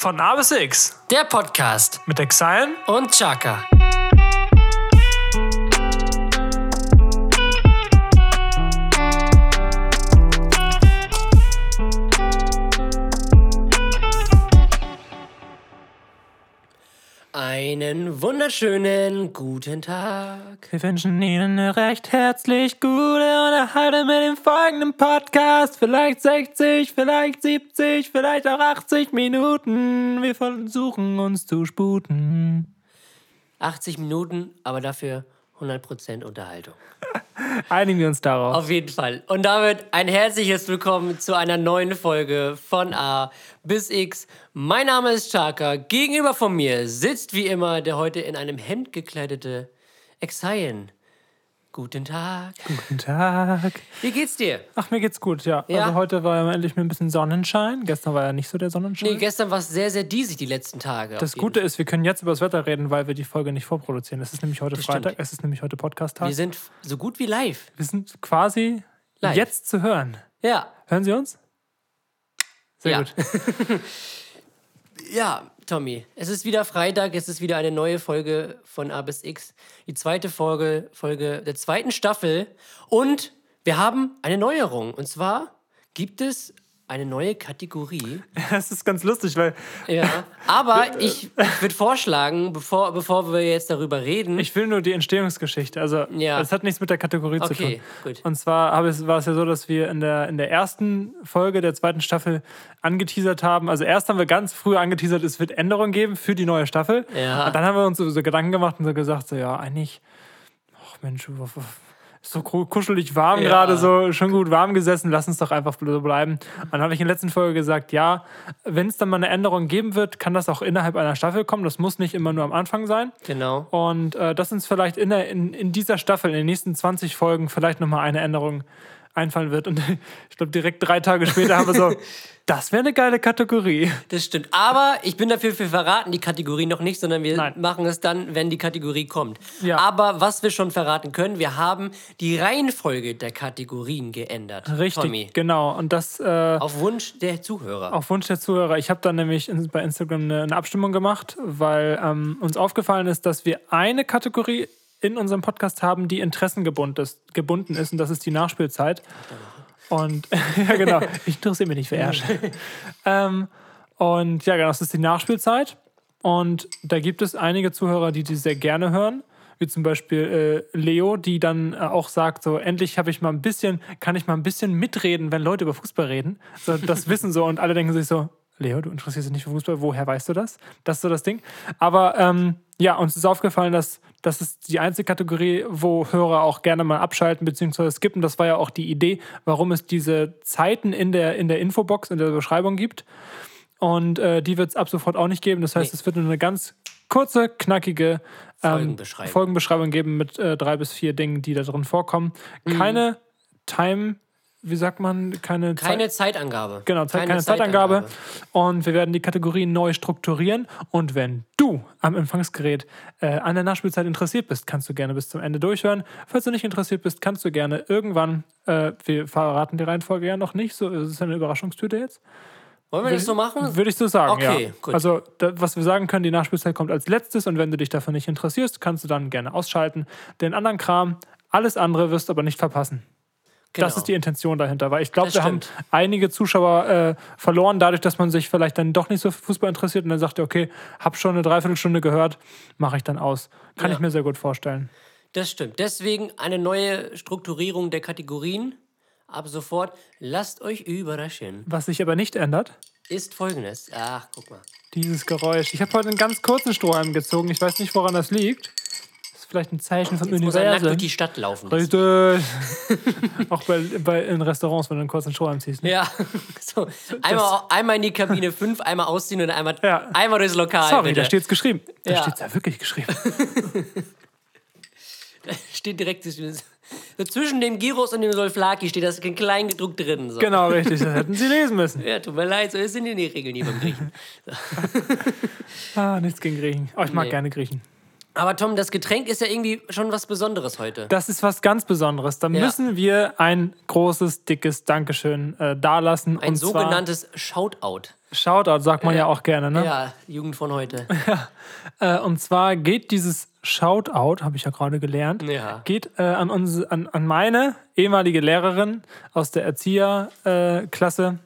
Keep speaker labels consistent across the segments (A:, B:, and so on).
A: Von A bis X
B: Der Podcast
A: mit Exile.
B: und Chaka. Einen wunderschönen guten Tag.
A: Wir wünschen Ihnen eine recht herzlich gute Unterhaltung mit dem folgenden Podcast. Vielleicht 60, vielleicht 70, vielleicht auch 80 Minuten. Wir versuchen uns zu sputen.
B: 80 Minuten, aber dafür 100% Unterhaltung.
A: Einigen wir uns darauf.
B: Auf jeden Fall. Und damit ein herzliches Willkommen zu einer neuen Folge von A bis X. Mein Name ist Chaka. Gegenüber von mir sitzt wie immer der heute in einem Hemd gekleidete Exayen. Guten Tag.
A: Guten Tag.
B: Wie geht's dir?
A: Ach, mir geht's gut, ja.
B: Ja?
A: Also heute war ja endlich mal ein bisschen Sonnenschein. Gestern war ja nicht so der Sonnenschein.
B: Nee, gestern war es sehr, sehr diesig die letzten Tage.
A: das Gute ist, wir können jetzt über das Wetter reden, weil wir die Folge nicht vorproduzieren. Es ist nämlich heute
B: stimmt.
A: Freitag, es ist nämlich heute Podcast-Tag.
B: Wir sind so gut wie live.
A: Wir sind quasi
B: Live.
A: jetzt zu hören.
B: Ja.
A: Hören Sie uns? Sehr
B: Ja.
A: gut.
B: Ja, Tommy, es ist wieder Freitag, es ist wieder eine neue Folge von A bis X. Die zweite Folge, Folge der zweiten Staffel. Und wir haben eine Neuerung. Und zwar gibt es eine neue Kategorie.
A: Das ist ganz lustig, weil
B: Ja. Aber ich, ich würde vorschlagen, bevor, bevor wir jetzt darüber reden.
A: ich will nur die Entstehungsgeschichte. Also,
B: Ja.
A: das hat nichts mit der Kategorie zu
B: Okay,
A: tun.
B: gut.
A: Und zwar war es ja so, dass wir in der, in der ersten Folge der zweiten Staffel angeteasert haben. Also, erst haben wir ganz früh angeteasert, es wird Änderungen geben für die neue Staffel.
B: Ja.
A: Und dann haben wir uns so, so Gedanken gemacht und so gesagt: so, ja, eigentlich, ach Mensch, so ku- kuschelig warm
B: Ja.
A: gerade, so schon gut warm gesessen, lass uns doch einfach so bleiben. Und dann habe ich in der letzten Folge gesagt, ja, wenn es dann mal eine Änderung geben wird, kann das auch innerhalb einer Staffel kommen. Das muss nicht immer nur am Anfang sein.
B: genau.
A: Und äh, dass uns vielleicht in, der, in, in dieser Staffel, in den nächsten 20 Folgen, vielleicht nochmal eine Änderung einfallen wird. Und ich glaube, direkt drei Tage später haben wir so, das wäre eine geile Kategorie.
B: Das stimmt. Aber ich bin dafür, wir verraten die Kategorie noch nicht, sondern wir
A: Nein.
B: machen es dann, wenn die Kategorie kommt.
A: Ja.
B: Aber was wir schon verraten können, wir haben die Reihenfolge der Kategorien geändert.
A: Richtig,
B: Tommy.
A: genau. Und das äh,
B: Auf Wunsch der Zuhörer.
A: auf Wunsch der Zuhörer. Ich habe dann nämlich bei Instagram eine, eine Abstimmung gemacht, weil ähm, uns aufgefallen ist, dass wir eine Kategorie in unserem Podcast haben, die interessengebunden ist, gebunden ist, und das ist die Nachspielzeit. Und ja, genau, ich interessiere mich nicht für Ersch. ähm, und ja, genau, das ist die Nachspielzeit. Und da gibt es einige Zuhörer, die die sehr gerne hören. Wie zum Beispiel äh, Leo, die dann äh, auch sagt: so, endlich habe ich mal ein bisschen, kann ich mal ein bisschen mitreden, wenn Leute über Fußball reden. So, das wissen so und alle denken sich so, Leo, du interessierst dich nicht für Fußball, woher weißt du das? Das ist so das Ding. Aber ähm, ja, uns ist aufgefallen, dass das ist die einzige Kategorie, wo Hörer auch gerne mal abschalten bzw. skippen. Das war ja auch die Idee, warum es diese Zeiten in der, in der Infobox, in der Beschreibung gibt. Und äh, die wird es ab sofort auch nicht geben. Das heißt,
B: Nee.
A: es wird nur eine ganz kurze, knackige ähm,
B: Folgenbeschreibung.
A: Folgenbeschreibung geben mit äh, drei bis vier Dingen, die da drin vorkommen.
B: Mhm.
A: Keine Time, wie sagt man, keine,
B: Keine
A: Zeit.
B: Zeitangabe.
A: Genau, Zeit, keine, Zeitangabe. Und wir werden die Kategorien neu strukturieren. Und wenn du am Empfangsgerät äh, an der Nachspielzeit interessiert bist, kannst du gerne bis zum Ende durchhören. Falls du nicht interessiert bist, kannst du gerne irgendwann, äh, wir verraten die Reihenfolge ja noch nicht, so ist es eine Überraschungstüte jetzt.
B: Wollen wir das so machen?
A: Würde ich so sagen,
B: Okay,
A: ja.
B: gut.
A: Also, da, was wir sagen können, die Nachspielzeit kommt als letztes und wenn du dich dafür nicht interessierst, kannst du dann gerne ausschalten. Den anderen Kram, alles andere wirst du aber nicht verpassen. Das
B: Genau.
A: ist die Intention dahinter, weil ich glaube,
B: Das
A: wir haben einige Zuschauer äh, verloren, dadurch, dass man sich vielleicht dann doch nicht so für Fußball interessiert und dann sagt, er, okay, hab schon eine Dreiviertelstunde gehört, mache ich dann aus. Kann
B: Ja.
A: ich mir sehr gut vorstellen.
B: Das stimmt. Deswegen eine neue Strukturierung der Kategorien. Ab sofort lasst euch überraschen.
A: Was sich aber nicht ändert,
B: Ist folgendes. Ach, guck mal.
A: dieses Geräusch. Ich habe heute einen ganz kurzen Strohhalm gezogen. Ich weiß nicht, woran das liegt. Vielleicht ein Zeichen vom
B: Jetzt muss er nackt
A: Universum.
B: durch die Stadt laufen.
A: Richtig. Auch bei, bei, in Restaurants, wenn du einen kurzen Strohhalm ziehst. Ne?
B: Ja, so. Einmal, einmal in die Kabine 5, einmal ausziehen und einmal,
A: Ja.
B: einmal durchs Lokal.
A: Sorry,
B: bitte.
A: da steht's geschrieben. Da
B: Ja.
A: steht's ja wirklich geschrieben.
B: steht direkt zwischen dem Gyros und dem Solflaki steht das in klein gedruckt drin. So.
A: Genau, richtig. Das hätten sie lesen müssen.
B: Ja, tut mir leid, so sind die Regeln hier beim Griechen.
A: Ah, nichts gegen Griechen. Oh, ich mag
B: Nee.
A: gerne Griechen.
B: Aber Tom, das Getränk ist ja irgendwie schon was Besonderes heute.
A: Das ist was ganz Besonderes. Da
B: Ja.
A: müssen wir ein großes, dickes Dankeschön äh, dalassen.
B: Ein
A: und
B: sogenanntes Shoutout.
A: Shoutout sagt man ja auch gerne, ne?
B: Ja, Jugend von heute.
A: Äh, und zwar geht dieses Shoutout, habe ich ja gerade gelernt,
B: Ja.
A: geht äh, an, uns, an, an meine ehemalige Lehrerin aus der Erzieherklasse, äh, Klasse,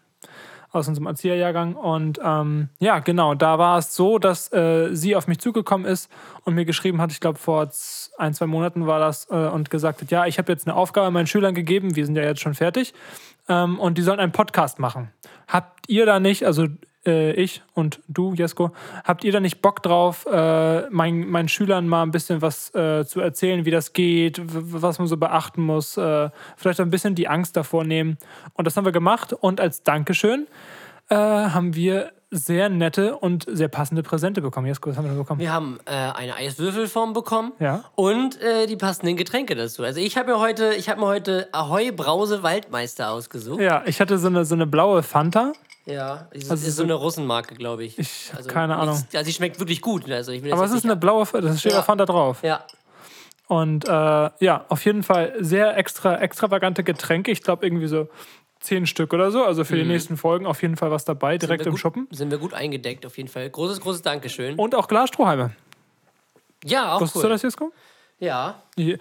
A: aus unserem Erzieherjahrgang. Und ähm, ja, genau, da war es so, dass äh, sie auf mich zugekommen ist und mir geschrieben hat, ich glaube vor ein, zwei Monaten war das, äh, und gesagt hat, ja, ich habe jetzt eine Aufgabe meinen Schülern gegeben, wir sind ja jetzt schon fertig, ähm, und die sollen einen Podcast machen. Habt ihr da nicht, also äh, ich und du, Jesko, habt ihr da nicht Bock drauf, äh, mein, meinen Schülern mal ein bisschen was äh, zu erzählen, wie das geht, was man so beachten muss, äh, vielleicht ein bisschen die Angst davor nehmen? Und das haben wir gemacht und als Dankeschön äh, haben wir sehr nette und sehr passende Präsente bekommen. Jesko, was haben wir denn bekommen?
B: Wir haben äh, eine Eiswürfelform bekommen
A: Ja.
B: und äh, die passenden Getränke dazu. Also ich habe mir heute, ich habe mir heute Ahoi Brause Waldmeister ausgesucht.
A: Ja, ich hatte so eine, so eine blaue Fanta.
B: Ja, das
A: Also
B: ist
A: so-
B: eine Russenmarke, glaube ich.
A: Ich hab keine Ahnung.
B: nichts- Also die schmeckt wirklich gut. Also ich
A: Aber es
B: jetzt
A: ist eine blaue, das steht
B: Ja.
A: auf Fanta drauf.
B: Ja,
A: Und äh, ja, auf jeden Fall sehr extra, extravagante Getränke. Ich glaube irgendwie so zehn Stück oder so. Also für die nächsten Folgen auf jeden Fall was dabei, direkt
B: Mhm.
A: im
B: gut,
A: Schuppen.
B: Sind wir gut eingedeckt auf jeden Fall. Großes, großes Dankeschön.
A: Und auch Glasstrohhalme.
B: ja, auch
A: Wusstest
B: cool.
A: du das, Jesko?
B: Ja,
A: I-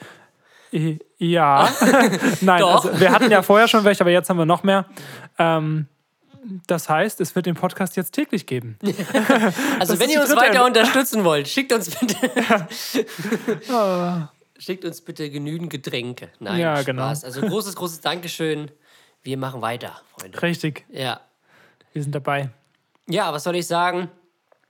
A: I- Ja. Nein, also wir hatten ja vorher schon welche, aber jetzt haben wir noch mehr. Ähm, das heißt, es wird den Podcast jetzt täglich geben.
B: also
A: ist
B: wenn ihr uns weiter unterstützen wollt, schickt uns bitte... schickt uns bitte genügend Getränke. Nein,
A: Ja,
B: Spaß.
A: genau.
B: Also großes, großes Dankeschön. Wir machen weiter, Freunde.
A: Richtig,
B: Ja.
A: wir sind dabei.
B: Ja, was soll ich sagen?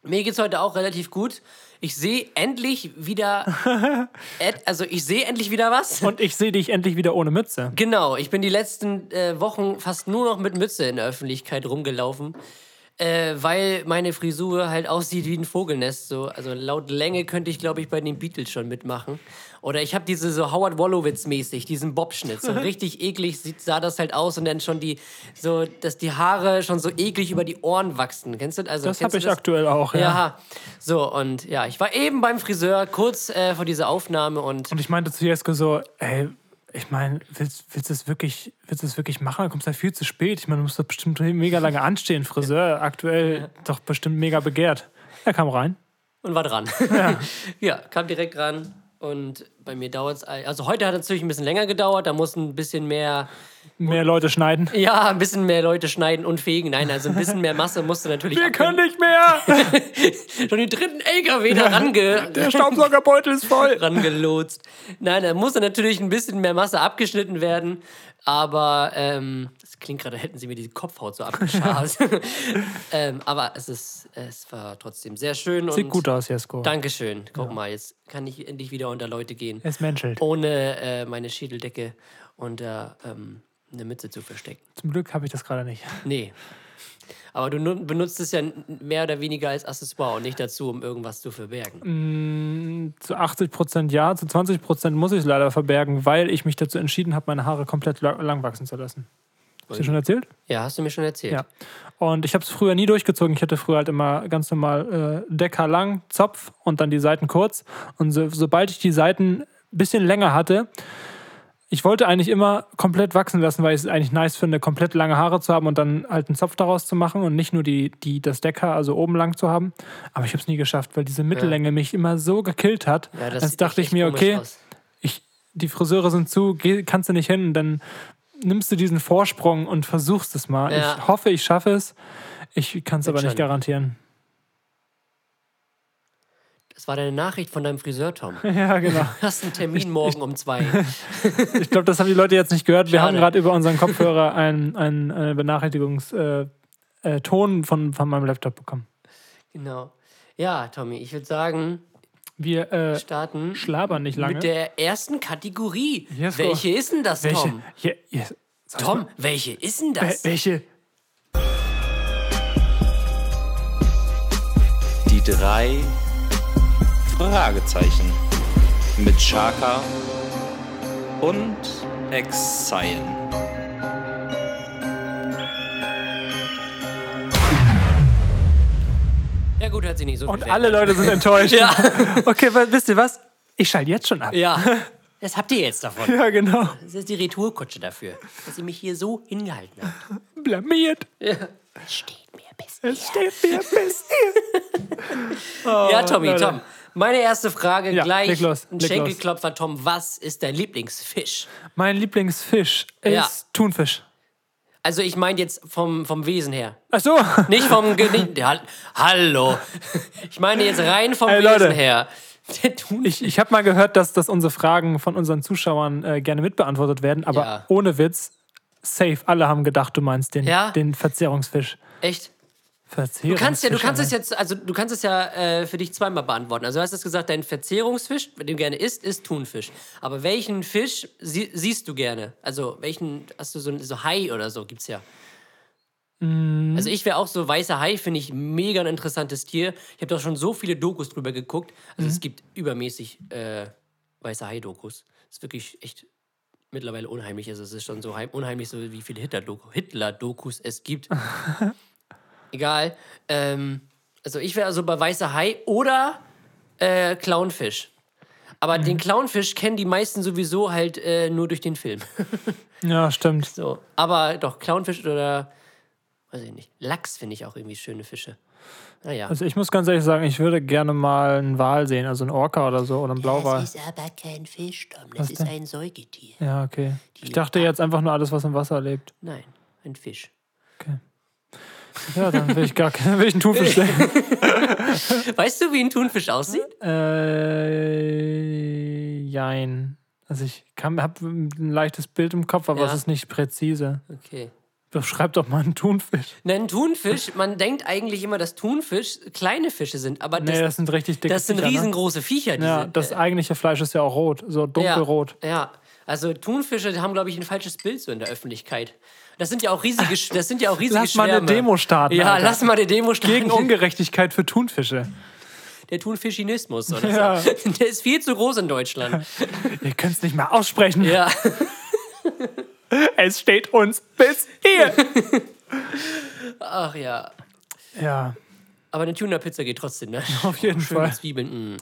B: Mir geht's heute auch relativ gut. Ich sehe endlich wieder. Ed- also, ich sehe endlich wieder was.
A: Und ich sehe dich endlich wieder ohne Mütze.
B: Genau, ich bin die letzten äh, Wochen fast nur noch mit Mütze in der Öffentlichkeit rumgelaufen. Äh, weil meine Frisur halt aussieht wie ein Vogelnest. So. Also laut Länge könnte ich, glaube ich, bei den Beatles schon mitmachen. Oder ich habe diese so Howard Wolowitz-mäßig, diesen Bobschnitt. So richtig eklig sieht, sah das halt aus und dann schon die, so, dass die Haare schon so eklig über die Ohren wachsen. Kennst du also,
A: Das
B: kennst
A: habe ich aktuell auch, ja.
B: Ja. So, und ja, ich war eben beim Friseur, kurz äh, vor dieser Aufnahme und
A: Und ich meinte zu Jesko so, ey, ich meine, willst, willst du es wirklich, willst du es wirklich machen? Du kommst ja viel zu spät. Ich meine, du musst doch bestimmt mega lange anstehen. Friseur, aktuell doch bestimmt mega begehrt. Er kam rein.
B: und war dran. Ja. kam direkt ran. Und bei mir dauert es. Also heute hat es natürlich ein bisschen länger gedauert. Da mussten ein bisschen mehr,
A: Mehr Leute schneiden.
B: ja, ein bisschen mehr Leute schneiden und fegen. Nein, also ein bisschen mehr Masse musste natürlich.
A: Wir
B: abge-
A: können nicht mehr!
B: schon den dritten LKW da range
A: Der Staubsaugerbeutel ist voll.
B: rangelotst. Nein, da musste natürlich ein bisschen mehr Masse abgeschnitten werden. Aber ähm, das klingt gerade, hätten sie mir die Kopfhaut so abgeschabt. ähm, aber es ist, es war trotzdem sehr schön.
A: Sieht
B: und
A: gut aus, Jesko.
B: Dankeschön. Guck mal, jetzt kann ich endlich wieder unter Leute gehen.
A: Es menschelt.
B: ohne äh, meine Schädeldecke unter ähm, eine Mütze zu verstecken.
A: Zum Glück habe ich das gerade nicht.
B: Nee. Aber du nu- benutzt es ja mehr oder weniger als Accessoire und nicht dazu, um irgendwas zu verbergen.
A: Zu 80 Prozent ja, zu 20 Prozent muss ich es leider verbergen, weil ich mich dazu entschieden habe, meine Haare komplett la- lang wachsen zu lassen. Hast du schon erzählt?
B: Ja, hast du mir schon erzählt.
A: Ja. Und ich habe es früher nie durchgezogen. Ich hatte früher halt immer ganz normal äh, Decker lang, Zopf und dann die Seiten kurz. Und so, sobald ich die Seiten ein bisschen länger hatte, ich wollte eigentlich immer komplett wachsen lassen, weil ich es eigentlich nice finde, komplett lange Haare zu haben und dann halt einen Zopf daraus zu machen und nicht nur die, die, das Decker, also oben lang zu haben. Aber ich habe es nie geschafft, weil diese Mittellänge mich immer so gekillt hat.
B: Ja, das
A: dachte ich mir, okay,
B: aus.
A: ich, die Friseure sind zu, geh, kannst du nicht hin und dann nimmst du diesen Vorsprung und versuchst es mal.
B: Ja.
A: Ich hoffe, ich schaffe es. Ich kann es aber nicht garantieren.
B: Das war deine Nachricht von deinem Friseur, Tom.
A: Ja, genau.
B: Du hast einen Termin morgen um zwei.
A: Ich glaube, das haben die Leute jetzt nicht gehört. Wir
B: Schade.
A: haben gerade über unseren Kopfhörer einen, einen äh, Benachrichtigungston äh, äh, von, von meinem Laptop bekommen.
B: genau. Ja, Tommy, ich würde sagen,
A: Wir äh,
B: starten
A: schlabern nicht lange.
B: mit der ersten Kategorie.
A: Yes, go.
B: welche ist denn das,
A: welche?
B: Tom?
A: Soll ich
B: Tom,
A: mal-
B: welche ist denn
A: Wel-
B: das?
A: welche?
C: Die drei Fragezeichen mit Chaka und Exile.
B: Ja gut, hat sie nicht so viel
A: Und
B: verändert.
A: alle Leute sind enttäuscht.
B: Ja.
A: Okay, wisst ihr was? Ich schalte jetzt schon ab.
B: Ja, das habt ihr jetzt davon.
A: Ja, genau.
B: Das ist die Retourkutsche dafür, dass ihr mich hier so hingehalten habt.
A: Blamiert.
B: Ja. Steht mir
A: Es steht mir bis hier.
B: ja, Tommy,
A: Leute.
B: Tom. Meine erste Frage
A: Ja,
B: gleich.
A: leg los,
B: ein. Schenkelklopfer, Tom. Was ist dein Lieblingsfisch?
A: Mein Lieblingsfisch ist
B: Ja.
A: Thunfisch.
B: Also ich meine jetzt vom, vom Wesen her.
A: Ach so.
B: Nicht vom Ge nicht, ja, Hallo. Ich meine jetzt rein vom
A: Ey,
B: Wesen her.
A: Ich, ich habe mal gehört, dass, dass unsere Fragen von unseren Zuschauern äh, gerne mitbeantwortet werden, aber
B: Ja.
A: ohne Witz, safe. Alle haben gedacht, du meinst den,
B: Ja?
A: den Verzehrungsfisch.
B: Echt? Du kannst ja, du kannst es jetzt, also du kannst es ja äh, für dich zweimal beantworten. Also du hast jetzt gesagt, dein Verzehrungsfisch, den du gerne isst, ist Thunfisch. Aber welchen Fisch sie, siehst du gerne? Also welchen, hast du so, so Hai oder so, gibt's ja.
A: Mm.
B: Also ich wäre auch so weißer Hai, finde ich mega ein interessantes Tier. Ich habe doch schon so viele Dokus drüber geguckt. Also
A: Mhm.
B: es gibt übermäßig äh, weiße Hai-Dokus. Das ist wirklich echt mittlerweile unheimlich. Also es ist schon so heim, unheimlich, so wie viele Hitler-Doku- Hitler-Dokus es gibt. Egal. Ähm, also ich wäre also bei weißer Hai oder äh, Clownfisch. Aber
A: Mhm.
B: den Clownfisch kennen die meisten sowieso halt äh, nur durch den Film.
A: Ja, stimmt.
B: so. Aber doch, Clownfisch oder, weiß ich nicht, Lachs finde ich auch irgendwie schöne Fische. Naja.
A: Also ich muss ganz ehrlich sagen, ich würde gerne mal einen Wal sehen, also einen Orca oder so oder einen Blauwal.
B: ist aber kein Fisch, Tom. Das ist ein Säugetier.
A: Ja, okay. Ich dachte jetzt einfach nur alles, was im Wasser lebt.
B: Nein, ein Fisch.
A: Ja, dann will ich gar keinen, will ich einen Thunfisch sehen.
B: Weißt du, wie ein Thunfisch aussieht?
A: Äh, jein. Also ich habe ein leichtes Bild im Kopf, aber
B: Ja.
A: es ist nicht präzise.
B: Okay.
A: Beschreib doch mal einen Thunfisch.
B: Ein Thunfisch, man denkt eigentlich immer, dass Thunfisch kleine Fische sind, aber das,
A: Nee, das sind richtig dicke
B: das sind
A: Viecher, ne?
B: riesengroße Viecher.
A: Ja,
B: sind,
A: das
B: äh,
A: eigentliche Fleisch ist ja auch rot, so dunkelrot.
B: Ja, ja. Also Thunfische haben, glaube ich, ein falsches Bild so in der Öffentlichkeit. Das sind ja auch riesige, das sind ja auch riesige
A: Lass mal eine
B: Schwärme.
A: Demo starten,
B: Ja,
A: Alter.
B: lass mal eine Demo starten.
A: Gegen Ungerechtigkeit für Thunfische.
B: Der Thunfischinismus oder
A: Ja.
B: so. Der ist viel zu groß in Deutschland.
A: Ihr könnt es nicht mal aussprechen.
B: Ja.
A: Es steht uns bis hier.
B: Ach ja.
A: ja,
B: Aber eine Tuna-Pizza geht trotzdem, ne?
A: auf jeden
B: Schön
A: Fall.
B: Zwiebeln. mm.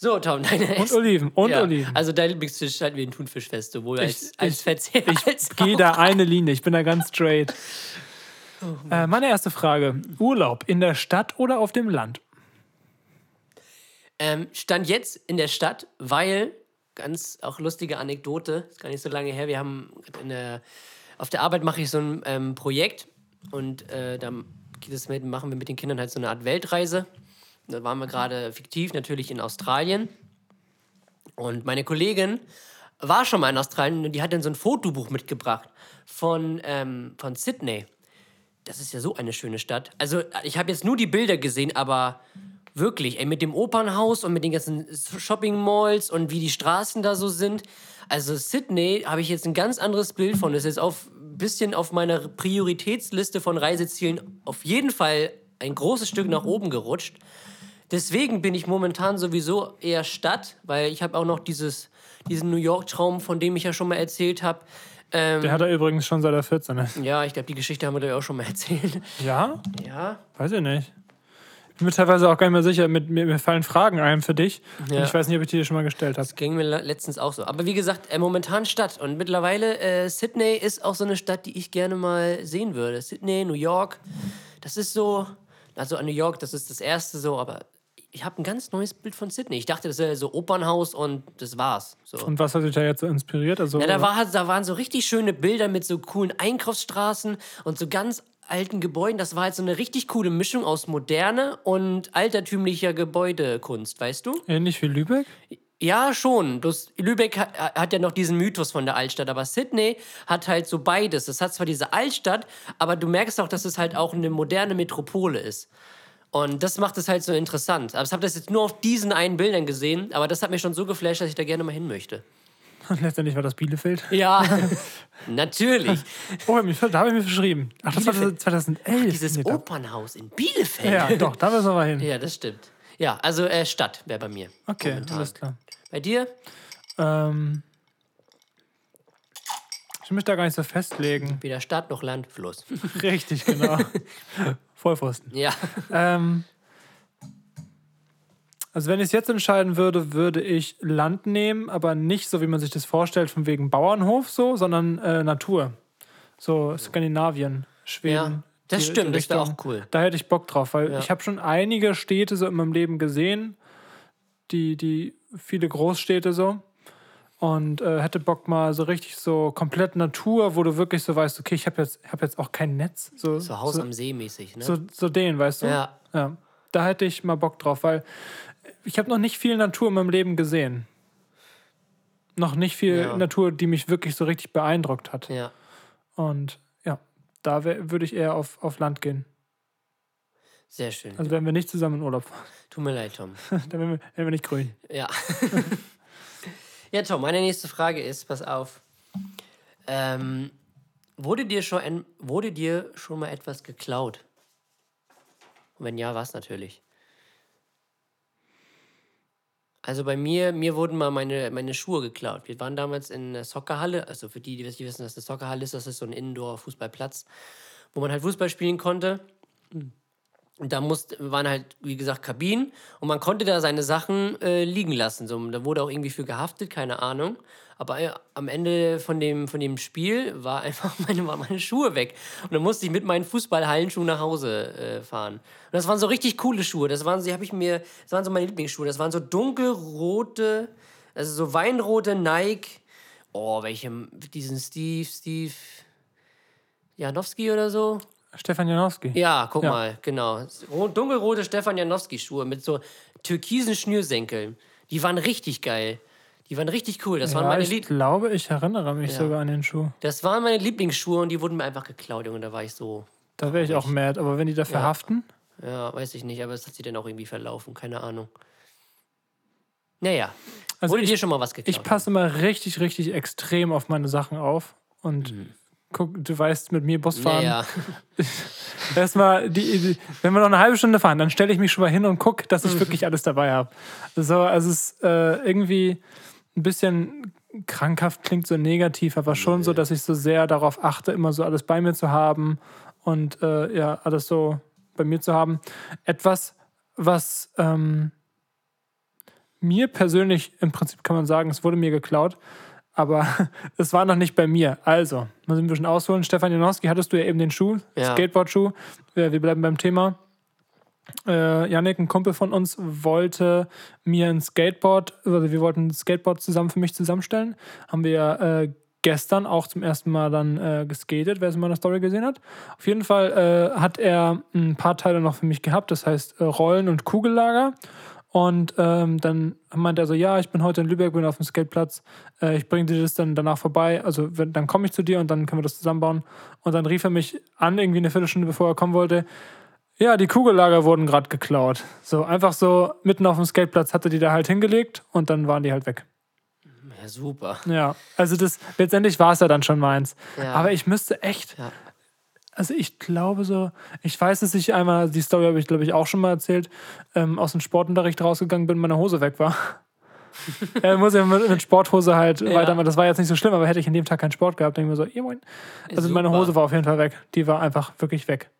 B: So, Tom, deine
A: Und Oliven, und
B: ja.
A: Oliven.
B: Also dein Lieblingsfisch halten wir den Thunfisch fest, sowohl als,
A: Ich-
B: als
A: ich-
B: Verzehr als
A: Ich gehe da eine Linie, ich bin da ganz straight. Äh, meine erste Frage: Urlaub in der Stadt oder auf dem Land?
B: Ähm, stand jetzt in der Stadt, weil, ganz auch lustige Anekdote, ist gar nicht so lange her, wir haben in der, auf der Arbeit mache ich so ein ähm, Projekt und äh, da geht es mit, machen wir mit den Kindern halt so eine Art Weltreise. Da waren wir gerade fiktiv natürlich in Australien und meine Kollegin war schon mal in Australien und die hat dann so ein Fotobuch mitgebracht von, ähm, von Sydney. Das ist ja so eine schöne Stadt. Also, ich habe jetzt nur die Bilder gesehen, aber wirklich, ey, mit dem Opernhaus und mit den ganzen Shopping Malls und wie die Straßen da so sind. Also, Sydney habe ich jetzt ein ganz anderes Bild von. Das ist jetzt auf ein bisschen auf meiner Prioritätsliste von Reisezielen auf jeden Fall ein großes Stück nach oben gerutscht. Deswegen bin ich momentan sowieso eher Stadt, weil ich habe auch noch dieses, diesen New York-Traum, von dem ich ja schon mal erzählt habe. Ähm,
A: Der hat er übrigens schon seit er 14 ist.
B: ja, ich glaube, die Geschichte haben wir da ja auch schon mal erzählt.
A: Ja?
B: Ja.
A: Weiß ich nicht. Ich bin mir teilweise auch gar nicht mehr sicher. Mit, mir, mir fallen Fragen ein für dich.
B: Ja.
A: ich weiß nicht, ob ich die dir schon mal gestellt habe.
B: Ging mir le- letztens auch so. Aber wie gesagt, äh, momentan Stadt. Und mittlerweile, äh, Sydney ist auch so eine Stadt, die ich gerne mal sehen würde. Sydney, New York, das ist so. Also an New York, das ist das erste so, aber ich habe ein ganz neues Bild von Sydney. Ich dachte, das wäre so Opernhaus und das war's. So.
A: Und was hat dich da jetzt so inspiriert? Also,
B: Ja, da, war, da waren so richtig schöne Bilder mit so coolen Einkaufsstraßen und so ganz alten Gebäuden. Das war halt so eine richtig coole Mischung aus moderne und altertümlicher Gebäudekunst, weißt du?
A: ähnlich wie Lübeck?
B: Ja, schon. Bloß Lübeck hat, hat ja noch diesen Mythos von der Altstadt, aber Sydney hat halt so beides. Es hat zwar diese Altstadt, aber du merkst auch, dass es halt auch eine moderne Metropole ist. Und das macht es halt so interessant. Aber ich habe das jetzt nur auf diesen einen Bildern gesehen, aber das hat mich schon so geflasht, dass ich da gerne mal hin möchte.
A: Und letztendlich war das Bielefeld.
B: Ja, natürlich.
A: Oh, mich- da habe ich mir verschrieben. Ach, das war
B: Bielefeld.
A: 2011.
B: Dieses
A: Nee, da-
B: Opernhaus in Bielefeld.
A: Ja, doch, da müssen wir mal hin.
B: Ja, das stimmt. Ja, also äh, Stadt wäre bei mir.
A: Okay,
B: momentan.
A: alles klar.
B: Bei dir?
A: Ähm, ich mich da gar nicht so festlegen.
B: Weder Stadt noch Land, Fluss.
A: Richtig, genau. Vollpfosten.
B: ja.
A: Ähm, also wenn ich es jetzt entscheiden würde, würde ich Land nehmen, aber nicht so, wie man sich das vorstellt, von wegen Bauernhof so, sondern äh, Natur. So Skandinavien, Schweden,
B: Ja. Das
A: die-
B: stimmt,
A: die
B: das wäre auch cool.
A: Da hätte ich Bock drauf, weil
B: Ja.
A: ich habe schon einige Städte so in meinem Leben gesehen, die, die viele Großstädte so. Und äh, hätte Bock mal so richtig so komplett Natur, wo du wirklich so weißt, okay, ich habe jetzt, hab jetzt auch kein Netz. So,
B: So Haus
A: so,
B: am See mäßig, ne?
A: so, so den, weißt du?
B: ja.
A: Ja, da hätte ich mal Bock drauf, weil ich habe noch nicht viel Natur in meinem Leben gesehen. Noch nicht viel
B: Ja.
A: Natur, die mich wirklich so richtig beeindruckt hat.
B: ja.
A: Und ja, da würde ich eher auf, auf Land gehen.
B: Sehr schön.
A: Also wenn wir nicht zusammen in Urlaub fahren,
B: Tut mir leid, Tom.
A: dann wären wir, wären wir nicht grün.
B: Ja. ja, Tom, meine nächste Frage ist, pass auf. Ähm, wurde, dir schon ein, wurde dir schon mal etwas geklaut? Und wenn ja, was natürlich? Also bei mir, mir wurden mal meine, meine Schuhe geklaut. Wir waren damals in der Soccerhalle, also für die, die nicht wissen, was eine Soccerhalle ist, das ist so ein Indoor-Fußballplatz, wo man halt Fußball spielen konnte. Und da musste, waren halt, wie gesagt, Kabinen und man konnte da seine Sachen äh, liegen lassen. So, da wurde auch irgendwie für gehaftet, keine Ahnung. Aber äh, am Ende von dem, von dem Spiel war einfach meine, waren meine Schuhe weg. Und dann musste ich mit meinen Fußballhallenschuhen nach Hause äh, fahren. Und das waren so richtig coole Schuhe. Das waren, die ich mir, das waren so meine Lieblingsschuhe. Das waren so dunkelrote, also so weinrote Nike. Oh, welche, diesen Steve, Steve Janowski oder so.
A: Stefan Janowski.
B: Ja, guck
A: Ja.
B: mal, genau. Ro- Dunkelrote Stefan Janowski-Schuhe mit so türkisen Schnürsenkeln. Die waren richtig geil. Die waren richtig cool. Das, waren,
A: Ja,
B: meine
A: ich
B: Lieb
A: glaube, ich erinnere mich
B: Ja.
A: sogar an den Schuh.
B: das waren meine Lieblingsschuhe und die wurden mir einfach geklaut, Junge. Da war ich so,
A: Da wäre ich auch mad. Aber wenn die dafür
B: Ja.
A: haften,
B: ja, weiß ich nicht, aber es hat sich dann auch irgendwie verlaufen, keine Ahnung. Naja,
A: Also
B: wurde
A: ich-
B: dir schon mal was geklaut?
A: ich passe immer richtig, richtig extrem auf meine Sachen auf. Und guck, du weißt, mit mir Bus fahren.
B: Naja,
A: Erstmal, die, die, wenn wir noch eine halbe Stunde fahren, dann stelle ich mich schon mal hin und gucke, dass ich wirklich alles dabei habe. So, also es ist äh, irgendwie ein bisschen krankhaft, klingt so negativ, aber schon so, dass ich so sehr darauf achte, immer so alles bei mir zu haben und äh, ja, alles so bei mir zu haben. Etwas, was ähm, mir persönlich, im Prinzip kann man sagen, es wurde mir geklaut, aber es war noch nicht bei mir. Also, muss ich ein bisschen ausholen. Stefan Janowski, hattest du ja eben den Schuh,
B: Ja.
A: Skateboard-Schuh. Wir, wir bleiben beim Thema. Äh, Yannick, ein Kumpel von uns, wollte mir ein Skateboard, also wir wollten ein Skateboard zusammen für mich zusammenstellen. Haben wir äh, gestern auch zum ersten Mal dann äh, geskatet, wer es in meiner Story gesehen hat. Auf jeden Fall äh, hat er ein paar Teile noch für mich gehabt, das heißt äh, Rollen und Kugellager. Und ähm, dann meinte er so, ja, ich bin heute in Lübeck, bin auf dem Skateplatz, äh, ich bringe dir das dann danach vorbei, also wenn, dann komme ich zu dir und dann können wir das zusammenbauen. Und dann rief er mich an, irgendwie eine Viertelstunde bevor er kommen wollte, ja, die Kugellager wurden gerade geklaut. So, einfach so mitten auf dem Skateplatz hatte die da halt hingelegt und dann waren die halt weg.
B: ja, super.
A: Ja, also das, letztendlich war es ja dann schon meins.
B: Ja.
A: Aber ich müsste echt,
B: Ja.
A: Also ich glaube so, ich weiß, dass ich einmal, die Story habe ich glaube ich auch schon mal erzählt, ähm, aus dem Sportunterricht rausgegangen bin, meine Hose weg war. äh, muss ja mit, mit Sporthose halt weitermachen. Das war jetzt nicht so schlimm, aber hätte ich an dem Tag keinen Sport gehabt, denke ich mir so, ihr moin. Also meine
B: Super.
A: Hose war auf jeden Fall weg. Die war einfach wirklich weg.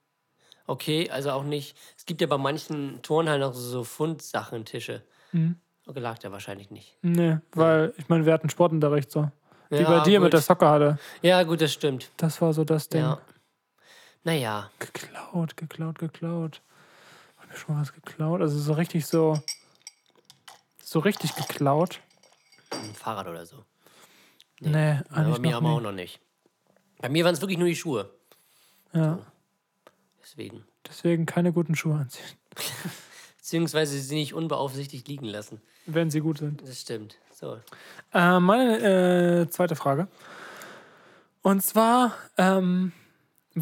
B: Okay, also auch nicht. Es gibt ja bei manchen Turnhallen auch so Fundsachen, Tische.
A: Mhm.
B: Okay, lag der wahrscheinlich nicht.
A: Nee, weil ich meine, wir hatten Sportunterricht so. Wie
B: Ja,
A: bei dir
B: gut.
A: mit der Soccerhalle.
B: Ja, gut, das stimmt.
A: Das war so das Ding.
B: Ja. Naja,
A: Geklaut, geklaut, geklaut. Hab ich schon mal was geklaut? Also so richtig so. So richtig geklaut?
B: ein Fahrrad oder so.
A: Nee,
B: bei
A: eigentlich
B: mir
A: noch
B: aber auch noch nicht. Bei mir waren es wirklich nur die Schuhe.
A: Ja,
B: Deswegen.
A: deswegen keine guten Schuhe anziehen.
B: Beziehungsweise sie nicht unbeaufsichtigt liegen lassen.
A: Wenn sie gut sind.
B: Das stimmt. So.
A: Äh, meine äh, zweite Frage. Und zwar, ähm,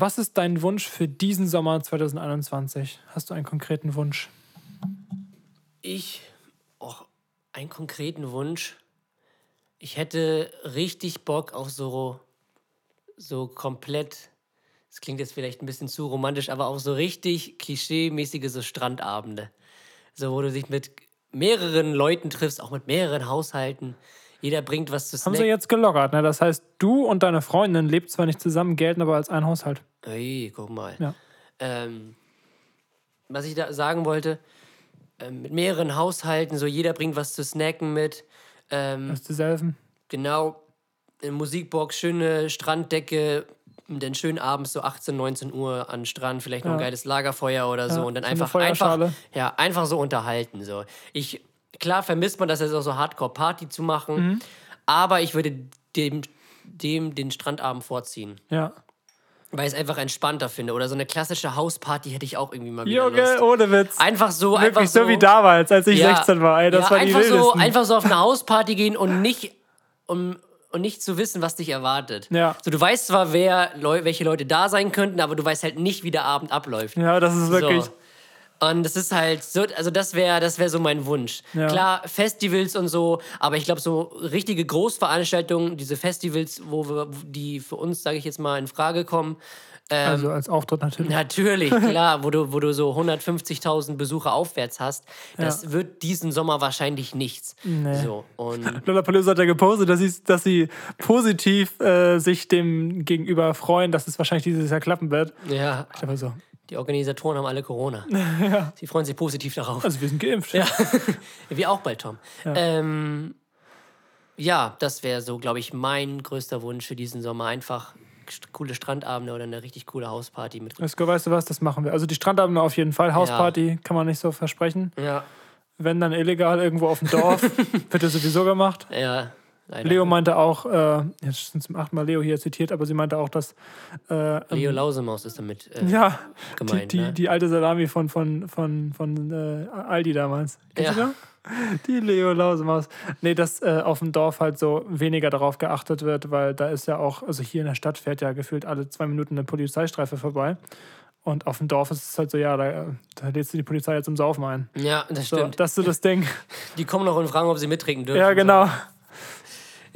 A: was ist dein Wunsch für diesen Sommer 2021? Hast du einen konkreten Wunsch?
B: Ich, auch einen konkreten Wunsch. Ich hätte richtig Bock auf so, so komplett, das klingt jetzt vielleicht ein bisschen zu romantisch, aber auch so richtig klischee-mäßige so Strandabende. So, wo du dich mit mehreren Leuten triffst, auch mit mehreren Haushalten. Jeder bringt was zu
A: Haben sie
B: snacken.
A: jetzt gelockert, ne? Das heißt, du und deine Freundin lebt zwar nicht zusammen, gelten aber als ein Haushalt.
B: Ey, guck mal.
A: Ja.
B: Ähm, was ich da sagen wollte, ähm, mit mehreren Haushalten, so jeder bringt was zu snacken mit. Ähm,
A: Das ist dieselben.
B: genau, eine Musikbox, schöne Stranddecke, dann schön abends so 18, 19 Uhr an Strand, vielleicht noch ein
A: Ja.
B: geiles Lagerfeuer oder so
A: Ja,
B: und dann einfach, einfach, ja, einfach so unterhalten. So. Ich, klar vermisst man das jetzt auch so Hardcore-Party zu machen,
A: Mhm.
B: aber ich würde dem, dem den Strandabend vorziehen,
A: Ja.
B: weil ich es einfach entspannter finde. Oder so eine klassische Hausparty hätte ich auch irgendwie mal wieder
A: Junge,
B: Lust.
A: ohne Witz.
B: Einfach so,
A: Wirklich
B: einfach so,
A: so wie damals, als ich
B: Ja.
A: 16 war. Ey, das
B: ja,
A: war die
B: einfach so, einfach so auf eine Hausparty gehen und nicht um und nicht zu wissen, was dich erwartet.
A: Ja.
B: So, du weißt zwar, wer, Leu welche Leute da sein könnten, aber du weißt halt nicht, wie der Abend abläuft.
A: ja, das ist wirklich.
B: So. Und das ist halt so, also das wäre das wär so mein Wunsch.
A: Ja.
B: Klar, Festivals und so, aber ich glaube, so richtige Großveranstaltungen, diese Festivals, wo wir, die für uns, sage ich jetzt mal, in Frage kommen, ähm,
A: Also als Auftritt natürlich.
B: Natürlich, klar, wo du, wo du so 150.000 Besucher aufwärts hast, das wird diesen Sommer wahrscheinlich nichts. So, und
A: Lollapalooza hat ja gepostet, dass sie, dass sie positiv äh, sich dem gegenüber freuen, dass es wahrscheinlich dieses Jahr klappen wird.
B: ja,
A: Ich dachte so,
B: die Organisatoren haben alle Corona. Sie freuen sich positiv darauf.
A: also wir sind geimpft.
B: Ja, wir auch bald, Tom. Ja, ähm, ja das wäre so, glaube ich, mein größter Wunsch für diesen Sommer. Einfach coole Strandabende oder eine richtig coole Hausparty mit.
A: Esco, weißt du was, das machen wir. Also die Strandabende auf jeden Fall. Hausparty kann man nicht so versprechen.
B: Ja,
A: Wenn dann illegal irgendwo auf dem Dorf, wird das sowieso gemacht.
B: ja. Leider.
A: Leo meinte auch, äh, jetzt sind zum achten Mal Leo hier zitiert, aber sie meinte auch, dass äh,
B: Leo Lausemaus ist damit äh,
A: ja, die,
B: gemeint.
A: die,
B: ne?
A: die alte Salami von, von, von, von äh, Aldi damals. Kennst
B: Ja.
A: Die Leo Lausemaus. Nee, dass äh, auf dem Dorf halt so weniger darauf geachtet wird, weil da ist ja auch, also hier in der Stadt fährt ja gefühlt alle zwei Minuten eine Polizeistreife vorbei. Und auf dem Dorf ist es halt so, ja, da, da lädst du die Polizei jetzt zum Saufen ein.
B: ja, das
A: So,
B: stimmt.
A: das ist so das Ding.
B: Die kommen noch und fragen, ob sie mittrinken dürfen.
A: ja, genau.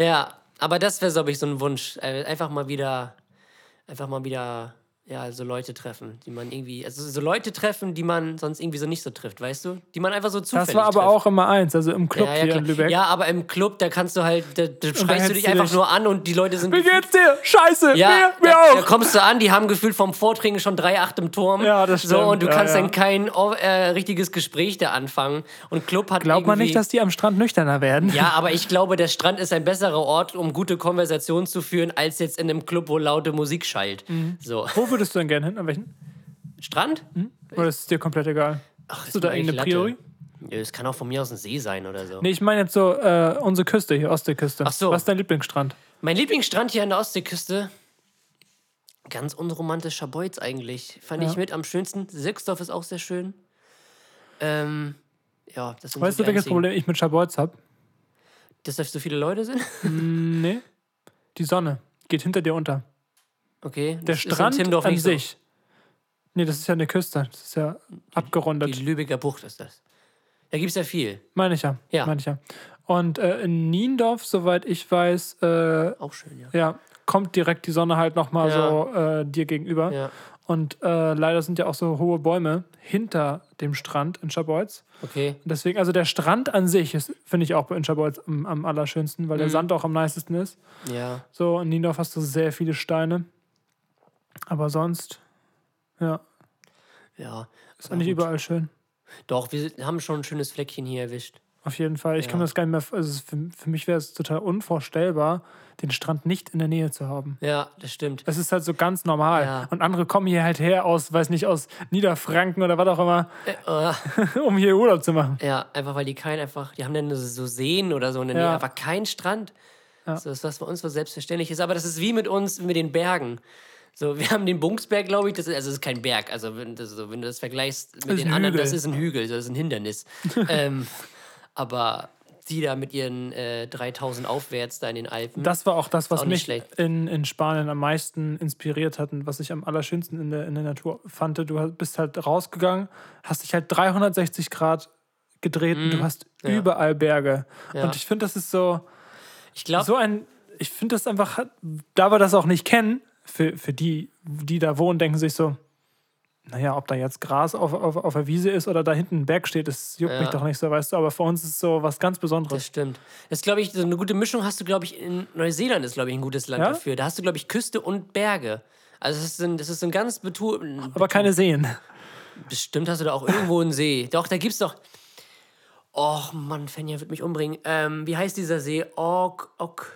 B: Ja, aber das wäre, glaube ich, so ein Wunsch. Äh, Einfach mal wieder, einfach mal wieder, ja, so Leute treffen, die man irgendwie, also so Leute treffen, die man sonst irgendwie so nicht so trifft, weißt du? Die man einfach so zufällig
A: Das war aber
B: trifft.
A: auch immer eins, also im Club
B: ja, ja,
A: hier in. Lübeck.
B: ja, aber im Club, da kannst du halt, da, da schreist du dich einfach
A: dich-
B: nur an und die Leute sind.
A: Wie geht's dir? Scheiße!
B: ja,
A: mir, mir
B: da, da
A: auch!
B: kommst du an, die haben gefühlt vom Vortrinken schon drei Acht im Turm.
A: Ja, das
B: So, und du
A: stimmt. Ja,
B: kannst dann kein oh, äh, richtiges Gespräch da anfangen. Und Club hat
A: Glaubt man nicht, dass die am Strand nüchterner werden?
B: Ja, aber ich glaube, der Strand ist ein besserer Ort, um gute Konversationen zu führen, als jetzt in einem Club, wo laute Musik schallt.
A: Mhm.
B: So.
A: Wo würdest du denn gerne hin? An welchen?
B: Strand?
A: Oder ist es dir komplett egal?
B: Ach,
A: Hast du da irgendeine Priori?
B: Es kann auch von mir aus ein See sein oder so.
A: Nee, ich meine jetzt so äh, unsere Küste hier, Ostseeküste.
B: Ach so.
A: Was ist dein Lieblingsstrand?
B: Mein Lieblingsstrand hier an der Ostseeküste, ganz unromantisch Scharbeutz eigentlich. Fand
A: Ja.
B: ich mit am schönsten. Sixdorf ist auch sehr schön. Ähm, ja, das sind
A: Weißt
B: so
A: du, welches. Problem ich mit Schabolz habe?
B: Dass da so viele Leute sind?
A: Nee. Die Sonne geht hinter dir unter.
B: Okay.
A: Der Strand an
B: nicht so.
A: sich. Nee, das ist ja eine Küste. Das ist ja abgerundet.
B: Die Lübecker Bucht ist das. Da gibt es ja viel.
A: Meine ich ja.
B: Ja.
A: Meine ich ja. Und äh, in Niendorf, soweit ich weiß, äh,
B: Auch schön, ja.
A: ja, kommt direkt die Sonne halt nochmal
B: Ja.
A: so äh, dir gegenüber.
B: Ja,
A: Und äh, leider sind ja auch so hohe Bäume hinter dem Strand in Schabolz.
B: okay.
A: Deswegen, also der Strand an sich ist, finde ich auch in Schabolz am, am allerschönsten, weil der
B: Mhm.
A: Sand auch am nicesten ist.
B: Ja.
A: So, in Niendorf hast du sehr viele Steine. Aber sonst, ja,
B: Ja.
A: ist
B: aber
A: eigentlich
B: gut.
A: überall schön.
B: Doch, wir haben schon ein schönes Fleckchen hier erwischt.
A: Auf jeden Fall. Ich
B: Ja.
A: kann das gar nicht mehr. Also für, für mich wäre es total unvorstellbar, den Strand nicht in der Nähe zu haben.
B: Ja, das stimmt.
A: Es ist halt so ganz normal.
B: Ja.
A: Und andere kommen hier halt her aus, weiß nicht, aus Niederfranken oder was auch immer,
B: Äh,
A: um hier Urlaub zu machen.
B: ja, einfach weil die kein einfach, die haben dann so Seen oder so in der
A: Ja.
B: Nähe, aber kein Strand.
A: Ja.
B: So ist was bei uns was selbstverständlich ist. Aber das ist wie mit uns, mit den Bergen. So, wir haben den Bunksberg, glaube ich, das ist, also das ist kein Berg. Also wenn, das, so, wenn du das vergleichst mit
A: ist
B: den anderen,
A: Hügel.
B: das ist ein Hügel, das ist ein Hindernis. ähm, aber die da mit ihren äh, 3000 aufwärts da in den Alpen.
A: Das war auch das, was
B: Auch
A: mich
B: schlecht.
A: in, in Spanien am meisten inspiriert hat und was ich am allerschönsten in der, in der Natur fand. Du bist halt rausgegangen, hast dich halt 360 Grad gedreht und du hast
B: Mhm. ja.
A: überall Berge.
B: Ja.
A: Und ich finde, das ist so,
B: ich glaube,
A: so ein, ich finde das einfach, da wir das auch nicht kennen, für, für die, die da wohnen, denken sich so, naja, ob da jetzt Gras auf, auf, auf der Wiese ist oder da hinten ein Berg steht, das juckt
B: Ja.
A: mich doch nicht so, weißt du. Aber für uns ist so was ganz
B: Das
A: Besonderes.
B: stimmt. Das glaube ich, so eine gute Mischung hast du, glaube ich, in Neuseeland ist, glaube ich, ein gutes Land
A: Ja?
B: dafür. Da hast du, glaube ich, Küste und Berge. Also das ist ein, das ist ein ganz betu
A: Aber keine Seen.
B: Bestimmt hast du da auch irgendwo einen See. Doch, da gibt's doch. Och Mann, Fenja wird mich umbringen. Ähm, wie heißt dieser See? Ok, ok.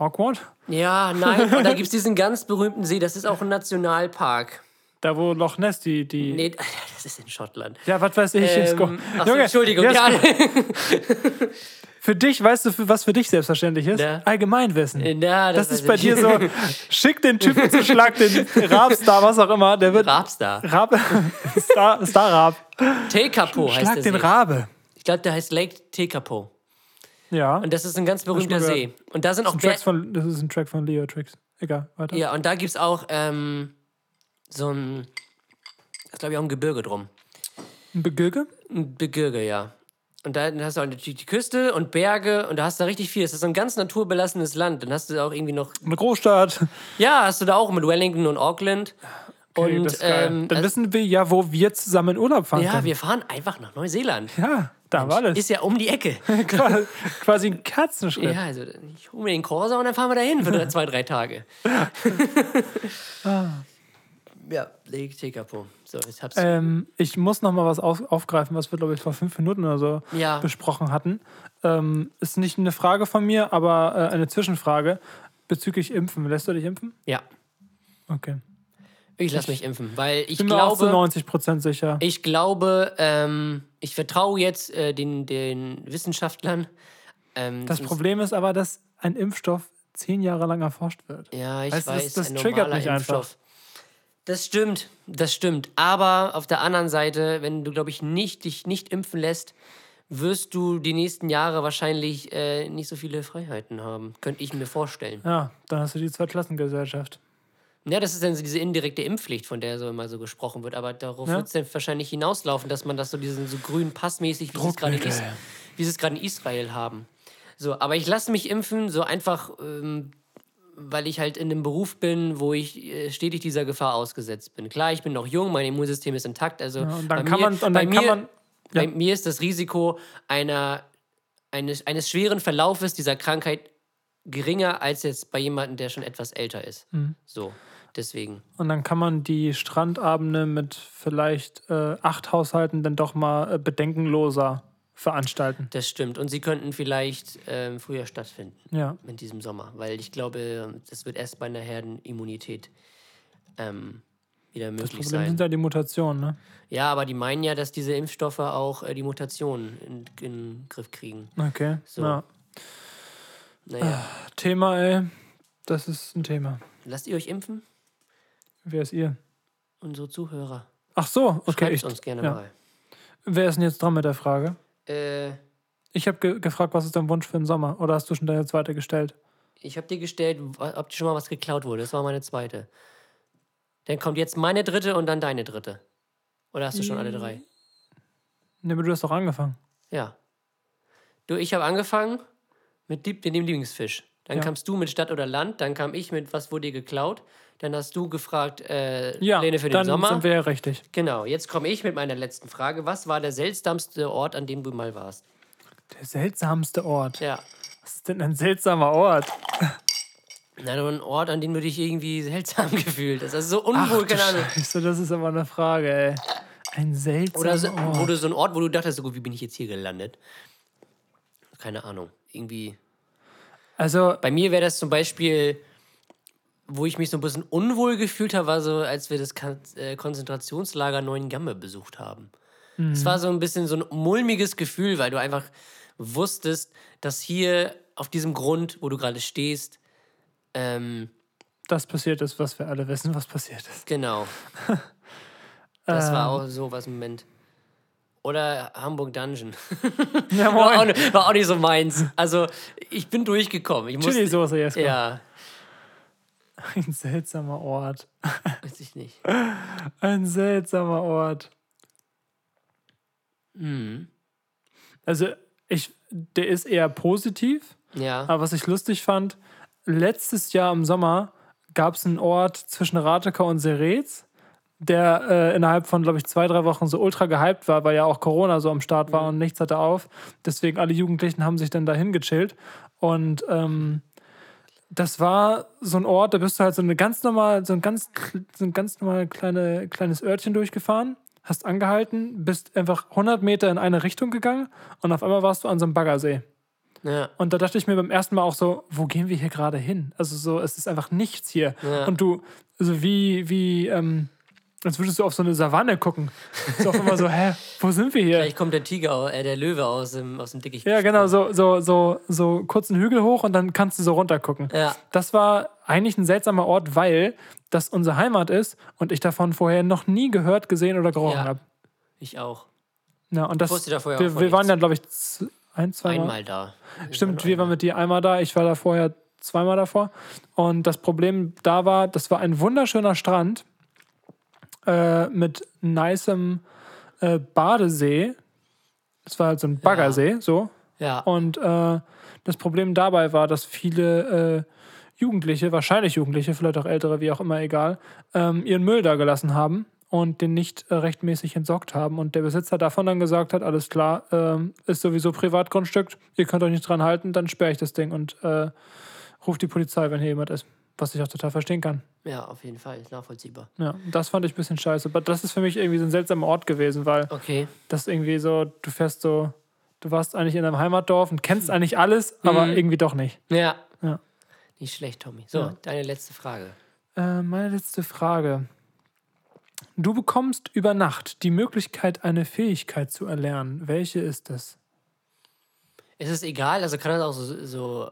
A: Awkward?
B: Ja, nein, und da gibt es diesen ganz berühmten See, das ist auch ein Nationalpark.
A: Da, wo Loch Ness die. die
B: Nee, das ist in Schottland.
A: Ja, was weiß ich.
B: Ähm, ach so, Entschuldigung,
A: ja. Für dich, weißt du, was für dich selbstverständlich ist?
B: Ja.
A: Allgemeinwissen.
B: Ja,
A: das,
B: das
A: ist bei
B: ich.
A: dir so, schick den Typen zu Schlag, den Rabstar, was auch immer, der wird.
B: Rabstar.
A: Rab, Star, Star-Rab.
B: Tekapo heißt
A: Schlag den
B: See.
A: Rabe.
B: Ich glaube, der heißt Lake Tekapo.
A: Ja.
B: Und das ist ein ganz berühmter See. Und da sind auch
A: Tracks von, das ist ein Track von Leo Tricks. Egal, weiter.
B: Ja, und da gibt es auch ähm, so ein, das ist glaube ich auch ein Gebirge drum.
A: Ein Begürge?
B: Ein Gebirge, ja. Und da hast du auch natürlich die Küste und Berge und da hast du richtig viel. Das ist so ein ganz naturbelassenes Land. Dann hast du auch irgendwie noch,
A: Eine Großstadt.
B: ja, hast du da auch mit Wellington und Auckland.
A: Okay,
B: und
A: das ist geil.
B: ähm,
A: Dann
B: also-
A: wissen wir ja, wo wir zusammen in Urlaub fahren
B: ja,
A: können.
B: wir fahren einfach nach Neuseeland.
A: Ja, da war das.
B: Ist ja um die Ecke.
A: Quasi- ein Kerzenschritt.
B: Ja, also ich hole mir den Corsa und dann fahren wir dahin für drei- zwei, drei Tage.
A: Ah.
B: ja, Lake Tekapo. So, jetzt hab's.
A: Ähm, ich muss noch mal was auf, aufgreifen, was wir, glaube ich, vor fünf Minuten oder so
B: Ja.
A: besprochen hatten. Ähm, ist nicht eine Frage von mir, aber äh, eine Zwischenfrage bezüglich Impfen. Lässt du dich impfen?
B: ja,
A: Okay.
B: Ich lasse mich impfen, weil ich
A: Bin
B: glaube,
A: 90 Prozent sicher.
B: ich glaube, ähm, ich vertraue jetzt äh, den, den Wissenschaftlern. Ähm,
A: Das Problem ist aber, dass ein Impfstoff zehn Jahre lang erforscht wird.
B: Ja, ich
A: Weißt das-
B: weiß,
A: das
B: ein
A: triggert mich einfach.
B: Impfstoff. Das stimmt, das stimmt. Aber auf der anderen Seite, wenn du, glaube ich, nicht, dich nicht impfen lässt, wirst du die nächsten Jahre wahrscheinlich äh, nicht so viele Freiheiten haben. Könnte ich mir vorstellen.
A: Ja, dann hast du die Zweiklassengesellschaft.
B: Ja, das ist dann so diese indirekte Impfpflicht, von der so immer so gesprochen wird. Aber darauf
A: Ja.
B: wird es dann wahrscheinlich hinauslaufen, dass man das so diesen so grünen Passmäßig, wie sie es gerade in, Is
A: Druckmittel.
B: wie sie es gerade in Israel haben. So, aber ich lasse mich impfen, so einfach, ähm, weil ich halt in einem Beruf bin, wo ich äh, stetig dieser Gefahr ausgesetzt bin. Klar, ich bin noch jung, mein Immunsystem ist intakt. Also
A: und dann
B: bei
A: kann
B: mir,
A: man- und
B: bei
A: dann kann
B: mir,
A: man-
B: bei
A: ja.
B: mir ist das Risiko einer, eines, eines schweren Verlaufes dieser Krankheit geringer als jetzt bei jemandem, der schon etwas älter ist.
A: Mhm.
B: So, deswegen.
A: Und dann kann man die Strandabende mit vielleicht äh, acht Haushalten dann doch mal äh, bedenkenloser veranstalten.
B: Das stimmt. Und sie könnten vielleicht ähm, früher stattfinden
A: Ja.
B: in diesem Sommer, weil ich glaube, das wird erst bei einer Herdenimmunität ähm, wieder möglich
A: Problem
B: sein.
A: sind ja die Mutationen, ne?
B: Ja, aber die meinen ja, dass diese Impfstoffe auch äh, die Mutationen in, in den Griff kriegen.
A: Okay.
B: So.
A: Ja.
B: Naja,
A: Thema, ey. Das ist ein Thema.
B: lasst ihr euch impfen?
A: Wer ist ihr?
B: Unsere Zuhörer.
A: Ach so, okay.
B: Schreibt
A: Ich,
B: uns gerne
A: ja.
B: mal.
A: wer ist denn jetzt dran mit der Frage?
B: Äh,
A: Ich habe ge gefragt, was ist dein Wunsch für den Sommer? Oder hast du schon deine zweite gestellt?
B: ich habe dir gestellt, ob dir schon mal was geklaut wurde. Das war meine zweite. Dann kommt jetzt meine dritte und dann deine dritte. Oder hast du schon alle drei?
A: Ne, aber du hast doch angefangen.
B: Ja. Du, ich habe angefangen mit, Lieb mit dem Lieblingsfisch. Dann
A: Ja.
B: kamst du mit Stadt oder Land. Dann kam ich mit Was wurde dir geklaut. Dann hast du gefragt, äh,
A: Ja,
B: Pläne für den
A: dann
B: Sommer.
A: sind wir ja richtig.
B: Genau, jetzt komme ich mit meiner letzten Frage. Was war der seltsamste Ort, an dem du mal warst?
A: Der seltsamste Ort.
B: Ja.
A: Was ist denn ein seltsamer Ort?
B: Na, nur ein Ort, an dem du dich irgendwie seltsam gefühlt hast. Also so unwohl, keine Ahnung.
A: Scheiße, das ist aber eine Frage, ey. Ein seltsamer
B: Oder so,
A: Ort.
B: du so ein Ort, wo du dachtest, so gut, wie bin ich jetzt hier gelandet? Keine Ahnung. Irgendwie.
A: Also,
B: Bei mir wäre das zum Beispiel, wo ich mich so ein bisschen unwohl gefühlt habe, war so, als wir das äh, Konzentrationslager Neuengamme besucht haben. Es war so ein bisschen so ein mulmiges Gefühl, weil du einfach wusstest, dass hier auf diesem Grund, wo du gerade stehst, ähm,
A: das passiert ist, was wir alle wissen, was passiert ist.
B: genau. Das war
A: Ähm.
B: auch so was im Moment. Oder Hamburg Dungeon.
A: Ja,
B: War auch, war auch nicht so meins. Also, ich bin durchgekommen. Ich musste,
A: Chili-Soße jetzt.
B: Ja,
A: Ein seltsamer Ort.
B: weiß ich nicht.
A: Ein seltsamer Ort.
B: Mhm.
A: Also, ich, der ist eher positiv,
B: Ja.
A: aber was ich lustig fand, letztes Jahr im Sommer gab es einen Ort zwischen Ratekau und Serets, der äh, innerhalb von, glaube ich, zwei, drei Wochen so ultra gehypt war, weil ja auch Corona so am Start war und nichts hatte auf. Deswegen alle Jugendlichen haben sich dann dahin gechillt. Und ähm, das war so ein Ort, da bist du halt so eine ganz normal, so ein ganz, so ein ganz normal kleine, kleines Örtchen durchgefahren, hast angehalten, bist einfach 100 Meter in eine Richtung gegangen und auf einmal warst du an so einem Baggersee.
B: Ja.
A: Und da dachte ich mir beim ersten Mal auch so, wo gehen wir hier gerade hin? Also so, es ist einfach nichts hier.
B: Ja.
A: Und du, also wie, wie, ähm, als würdest du auf so eine Savanne gucken. Ist auch immer so, hä, wo sind wir hier?
B: Vielleicht kommt der Tiger, äh, der Löwe aus dem, aus dem Dickicht.
A: Ja, genau, so, so, so, so kurzen Hügel hoch und dann kannst du so runter gucken.
B: Ja.
A: Das war eigentlich ein seltsamer Ort, weil das unsere Heimat ist und ich davon vorher noch nie gehört, gesehen oder gerochen
B: Ja.
A: habe.
B: Ich auch.
A: Ja, und das,
B: wusste da vorher auch
A: wir,
B: von
A: wir waren dann, glaube ich, ein, zwei Mal.
B: Einmal da.
A: Stimmt, wir waren mit dir einmal da, ich war da vorher zweimal davor. Und das Problem da war, das war ein wunderschöner Strand äh, mit nicem äh, Badesee. Das war halt so ein Baggersee, so.
B: Ja.
A: Und äh, das Problem dabei war, dass viele äh, Jugendliche, wahrscheinlich Jugendliche, vielleicht auch ältere, wie auch immer, egal, ähm, ihren Müll da gelassen haben und den nicht äh, rechtmäßig entsorgt haben. Und der Besitzer davon dann gesagt hat, alles klar, ähm, ist sowieso Privatgrundstück, ihr könnt euch nicht dran halten, dann sperre ich das Ding und ruft die Polizei, wenn hier jemand ist. Was ich auch total verstehen kann.
B: ja, auf jeden Fall. Ist nachvollziehbar.
A: Ja, das fand ich ein bisschen scheiße. Aber das ist für mich irgendwie so ein seltsamer Ort gewesen, weil
B: Okay.
A: das irgendwie so, du fährst so, du warst eigentlich in deinem Heimatdorf und kennst eigentlich alles, aber irgendwie doch nicht.
B: Ja.
A: Ja.
B: Nicht schlecht, Tommy. So,
A: Ja.
B: deine letzte Frage.
A: Äh, meine letzte Frage. Du bekommst über Nacht die Möglichkeit, eine Fähigkeit zu erlernen. Welche ist es?
B: Ist es egal? Also kann das auch so, so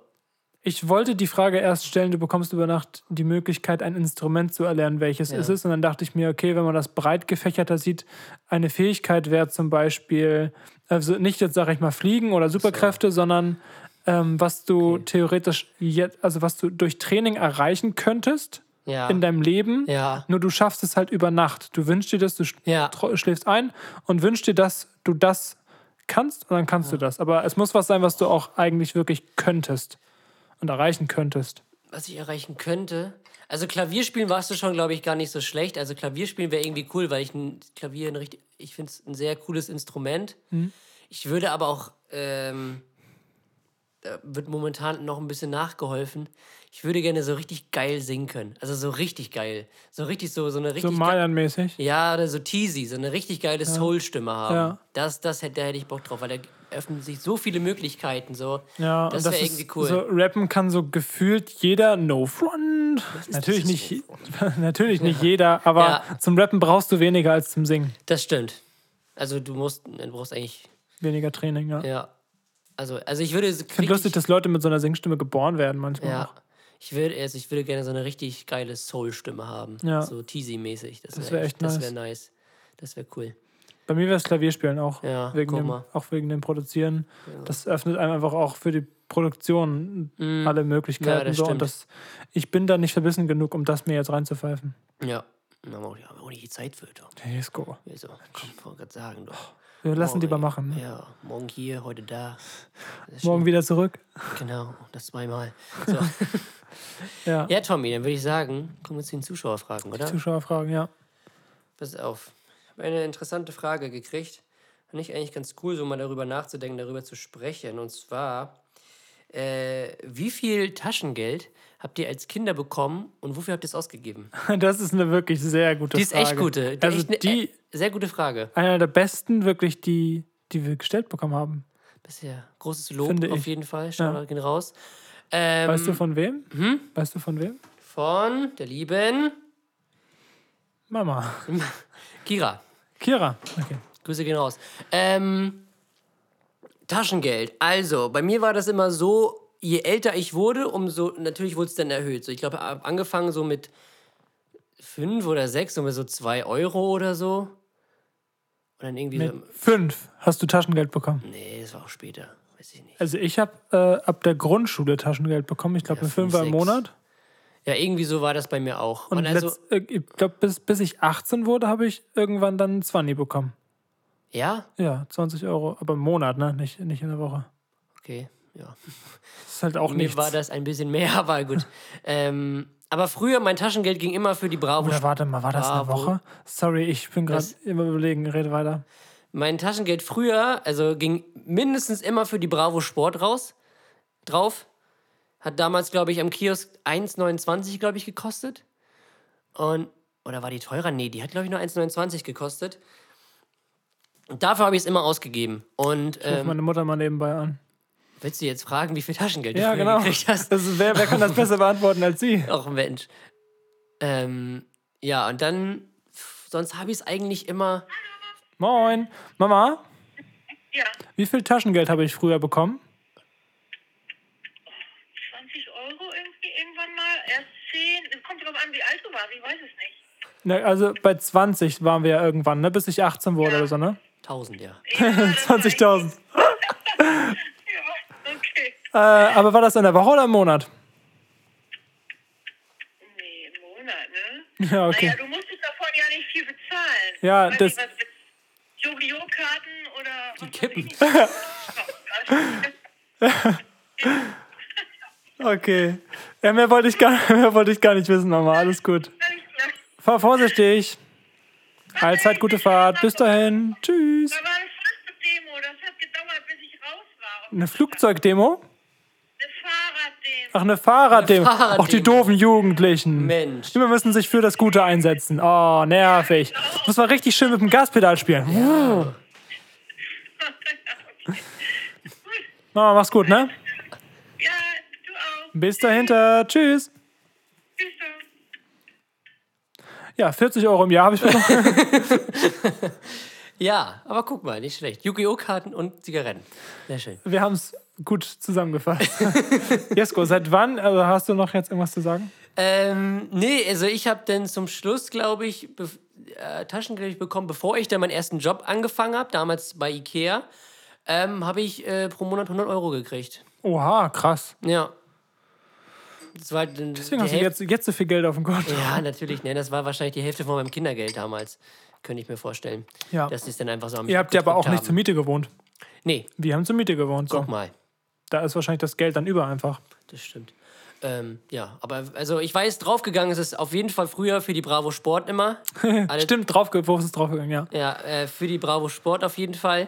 A: Ich wollte die Frage erst stellen, du bekommst über Nacht die Möglichkeit, ein Instrument zu erlernen, welches
B: Ja.
A: ist es? Und dann dachte ich mir, okay, wenn man das breit gefächerter sieht, eine Fähigkeit wäre zum Beispiel, also nicht jetzt sage ich mal Fliegen oder Superkräfte, sondern ähm, was du
B: Okay.
A: theoretisch jetzt, also was du durch Training erreichen könntest
B: ja.
A: in deinem Leben,
B: ja.
A: nur du schaffst es halt über Nacht. Du wünschst dir das, du
B: Ja.
A: schläfst ein und wünschst dir, dass du das kannst und dann kannst du das. Aber es muss was sein, was du auch eigentlich wirklich könntest und erreichen könntest.
B: Was ich erreichen könnte. Also Klavierspielen warst du schon, glaube ich, gar nicht so schlecht. Also Klavierspielen wäre irgendwie cool, weil ich ein Klavier ein richtig, ich finde es ein sehr cooles Instrument.
A: Mhm.
B: Ich würde aber auch, ähm, wird momentan noch ein bisschen nachgeholfen. Ich würde gerne so richtig geil singen können. Also so richtig geil. So richtig so, so eine
A: So
B: richtig ge-
A: Mayan-mäßig.
B: Ja, oder so teasy, so eine richtig geile Soul-Stimme haben.
A: Ja.
B: Das, das hätte, da hätte ich Bock drauf, weil da öffnen sich so viele Möglichkeiten. So.
A: Ja,
B: das
A: und
B: wäre irgendwie cool.
A: So rappen kann so gefühlt jeder No Front. Natürlich
B: das
A: nicht, natürlich nicht jeder, aber
B: Ja.
A: zum Rappen brauchst du weniger als zum Singen.
B: Das stimmt. Also du musst, du brauchst eigentlich,
A: Weniger Training, ja.
B: ja. Also, also ich würde.
A: Ich finde lustig, dass Leute mit so einer Singstimme geboren werden manchmal.
B: Ja.
A: auch.
B: Ich würde, also ich würde gerne so eine richtig geile Soul-Stimme haben.
A: Ja.
B: So teasy-mäßig. Das
A: Das
B: wäre
A: wär
B: echt
A: echt
B: Das
A: nice.
B: wäre nice. Das wäre cool.
A: Bei mir wäre es Klavierspielen auch.
B: Ja,
A: wegen dem, auch wegen dem Produzieren. Das öffnet einem einfach auch für die Produktion alle Möglichkeiten.
B: Ja, das
A: so. Und das, ich bin da nicht verbissen genug, um das mir jetzt reinzupfeifen.
B: Ja. Da haben wir auch, nicht die Zeit für. Doch.
A: Hey, ist go.
B: So, komm, ich wollte gerade sagen. Doch.
A: Wir lassen
B: Morgen,
A: lieber machen. Ne?
B: Ja, morgen hier, heute da.
A: Morgen wieder zurück.
B: Genau, das zweimal. So.
A: Ja.
B: ja, Tommy, dann würde ich sagen, kommen wir zu den Zuschauerfragen, oder?
A: Zuschauerfragen, ja.
B: Pass auf. Ich habe eine interessante Frage gekriegt. Fand ich eigentlich ganz cool, so mal darüber nachzudenken, darüber zu sprechen. Und zwar, äh, wie viel Taschengeld habt ihr als Kinder bekommen und wofür habt ihr es ausgegeben?
A: Das ist eine wirklich sehr gute
B: Die ist
A: Frage.
B: echt gute. Die
A: Also
B: echt eine,
A: die,
B: sehr gute Frage.
A: einer der besten, wirklich, die, die wir gestellt bekommen haben.
B: Bisher. Großes Lob
A: Finde
B: auf
A: ich.
B: jeden Fall. Shoutout gehen raus. Ähm,
A: Weißt du von wem?
B: Hm?
A: Weißt du von wem?
B: von der lieben
A: Mama.
B: Kira.
A: Kira. Okay.
B: Grüße gehen raus. Ähm, Taschengeld. Also, bei mir war das immer so, je älter ich wurde, umso, natürlich wurde es dann erhöht. So, ich glaube, angefangen so mit fünf oder sechs, so mit so zwei Euro oder so. Und dann irgendwie
A: Mit
B: so,
A: fünf hast du Taschengeld bekommen.
B: nee, das war auch später. Weiß ich nicht.
A: Also ich habe äh, ab der Grundschule Taschengeld bekommen. Ich glaube,
B: Ja,
A: eine
B: fünf,
A: Fünfer im. Monat.
B: Ja, irgendwie so war das bei mir auch.
A: Und
B: Und also,
A: letzt, äh, ich glaube, bis, bis ich 18 wurde, habe ich irgendwann dann 20 bekommen.
B: ja?
A: Ja, 20 Euro. Aber im Monat, ne? Nicht, nicht in der Woche.
B: Okay, ja.
A: Das ist halt auch
B: Mir
A: nichts.
B: war das ein bisschen mehr, aber gut. ähm, aber früher, mein Taschengeld ging immer für die Bravo.
A: Oder warte mal, war das eine
B: Bravo.
A: Woche? Sorry, ich bin gerade immer überlegen. Rede weiter.
B: Mein Taschengeld früher, also ging mindestens immer für die Bravo Sport raus, drauf. Hat damals, glaube ich, am Kiosk 1,29, glaube ich, gekostet. Und, oder war die teurer? Nee, die hat, glaube ich, nur 1,29 gekostet. Und dafür habe ich es immer ausgegeben. Und
A: Ich
B: ähm,
A: meine Mutter mal nebenbei an.
B: Willst du jetzt fragen, wie viel Taschengeld du
A: Ja,
B: früher
A: genau.
B: gekriegt hast?
A: Also, wer, wer kann das besser beantworten als Sie?
B: Ach Mensch. Ähm, ja, und dann, sonst habe ich es eigentlich immer.
A: Moin. Mama,
D: Ja,
A: wie viel Taschengeld habe ich früher bekommen?
D: 20 Euro irgendwie irgendwann mal. Erst 10. Es kommt drauf an, wie alt du warst. Ich weiß es nicht.
A: Also bei 20 waren wir ja irgendwann, ne? bis ich 18 wurde oder so, ne?
B: 1000, ja.
D: Ja, das war echt-
A: 20.000. Äh, aber war das in der Woche oder im Monat?
D: Nee, im Monat, ne?
A: Ja, okay.
D: Naja, du musstest davon ja nicht viel bezahlen.
A: Ja, das-
D: Nicht, was mit Yu-Gi-Oh! Karten oder. ich
B: Kippen.
A: Okay. Ja, mehr wollte ich gar, mehr wollte ich gar nicht wissen, Mama. Alles gut. Fahr vorsichtig. Allzeit gute Fahrt. Bis dahin. Tschüss.
D: Da war eine Flugzeugdemo. Das hat gedauert, bis ich raus war.
A: Eine Flugzeugdemo? Ach, eine Fahrraddemo.
B: Eine Fahrraddemo.
A: Ach, die doofen Jugendlichen.
B: Mensch.
A: Die müssen sich für das Gute einsetzen. Oh, nervig. Muss man richtig schön mit dem Gaspedal spielen. Uh. Mama, mach's gut, ne?
D: Ja, du auch.
A: Bis dahinter. Tschüss.
D: Tschüss.
A: Ja, 40 Euro im Jahr habe ich bekommen.
B: Ja, aber guck mal, nicht schlecht. Yu-Gi-Oh! Karten und Zigaretten. Sehr schön.
A: Wir haben es gut zusammengefasst. Jesko, seit wann? Also hast du noch jetzt irgendwas zu sagen?
B: Ähm, nee, also ich habe dann zum Schluss, glaube ich, äh, Taschengeld bekommen, bevor ich dann meinen ersten Job angefangen habe, damals bei Ikea, ähm, habe ich äh, pro Monat 100 Euro gekriegt.
A: Oha, krass.
B: Ja. Das war dann
A: Deswegen
B: die
A: hast du
B: Hälfte-
A: jetzt, jetzt so viel Geld auf dem Konto.
B: Ja, natürlich. Ne, das war wahrscheinlich die Hälfte von meinem Kindergeld damals. Könnte ich mir vorstellen.
A: Ja.
B: Dass es dann einfach so am
A: Ihr habt ja aber auch nicht zur
B: haben.
A: Miete gewohnt.
B: Nee,
A: Wir haben zur Miete gewohnt. So.
B: guck mal.
A: Da ist wahrscheinlich das Geld dann über einfach.
B: Das stimmt. Ähm, ja, aber also ich weiß, draufgegangen ist es auf jeden Fall früher für die Bravo Sport immer.
A: Stimmt, drauf, wo ist es draufgegangen, ja.
B: Ja, äh, für die Bravo Sport auf jeden Fall.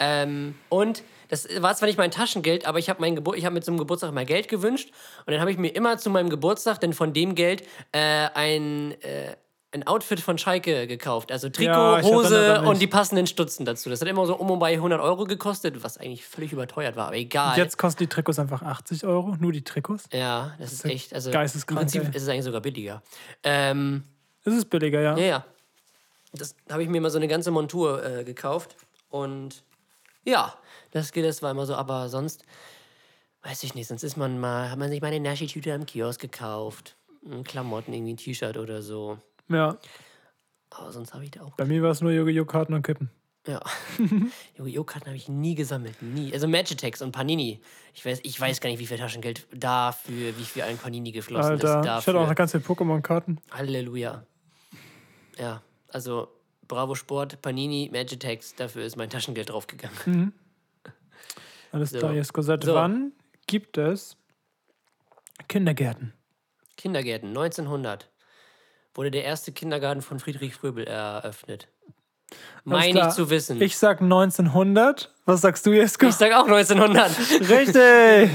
B: Ähm, und das war zwar nicht mein Taschengeld, aber ich habe habe mir zum Geburtstag mal Geld gewünscht und dann habe ich mir immer zu meinem Geburtstag dann von dem Geld äh, ein äh, ein Outfit von Schalke gekauft. Also Trikot,
A: Ja,
B: Hose und die passenden Stutzen dazu. Das hat immer so um und bei 100 Euro gekostet, was eigentlich völlig überteuert war, aber egal.
A: Jetzt kosten die Trikots einfach 80 Euro, nur die Trikots.
B: ja, das ist echt, also
A: geisteskrank,
B: im Prinzip ist es eigentlich sogar billiger. Ähm,
A: Das ist billiger, ja.
B: ja, ja. Das habe ich mir mal so eine ganze Montur äh, gekauft. Und ja, das geht, das war immer so. Aber sonst, weiß ich nicht, sonst ist man mal, hat man sich mal eine Naschi-Tüte am Kiosk gekauft. Klamotten, irgendwie ein T-Shirt oder so.
A: Ja.
B: Aber sonst habe ich da auch.
A: Bei mir war es nur Yu-Gi-Oh! Karten und Kippen.
B: Ja. Yu-Gi-Oh! Karten habe ich nie gesammelt. Nie. Also Magitex und Panini. Ich weiß, ich weiß gar nicht, wie viel Taschengeld dafür, wie viel ein Panini geflossen ist.
A: Alter, ich
B: Dafür.
A: hatte auch eine ganze Pokémon-Karten.
B: Halleluja. Ja, also Bravo Sport, Panini, Magitex, dafür ist mein Taschengeld draufgegangen.
A: Alles
B: So.
A: klar, Jesko. Seit
B: So.
A: wann gibt es Kindergärten?
B: Kindergärten, 1900 wurde der erste Kindergarten von Friedrich Fröbel eröffnet. Meine ich zu wissen.
A: Ich sag 1900. Was sagst du, Jesko?
B: Ich sag auch 1900.
A: Richtig!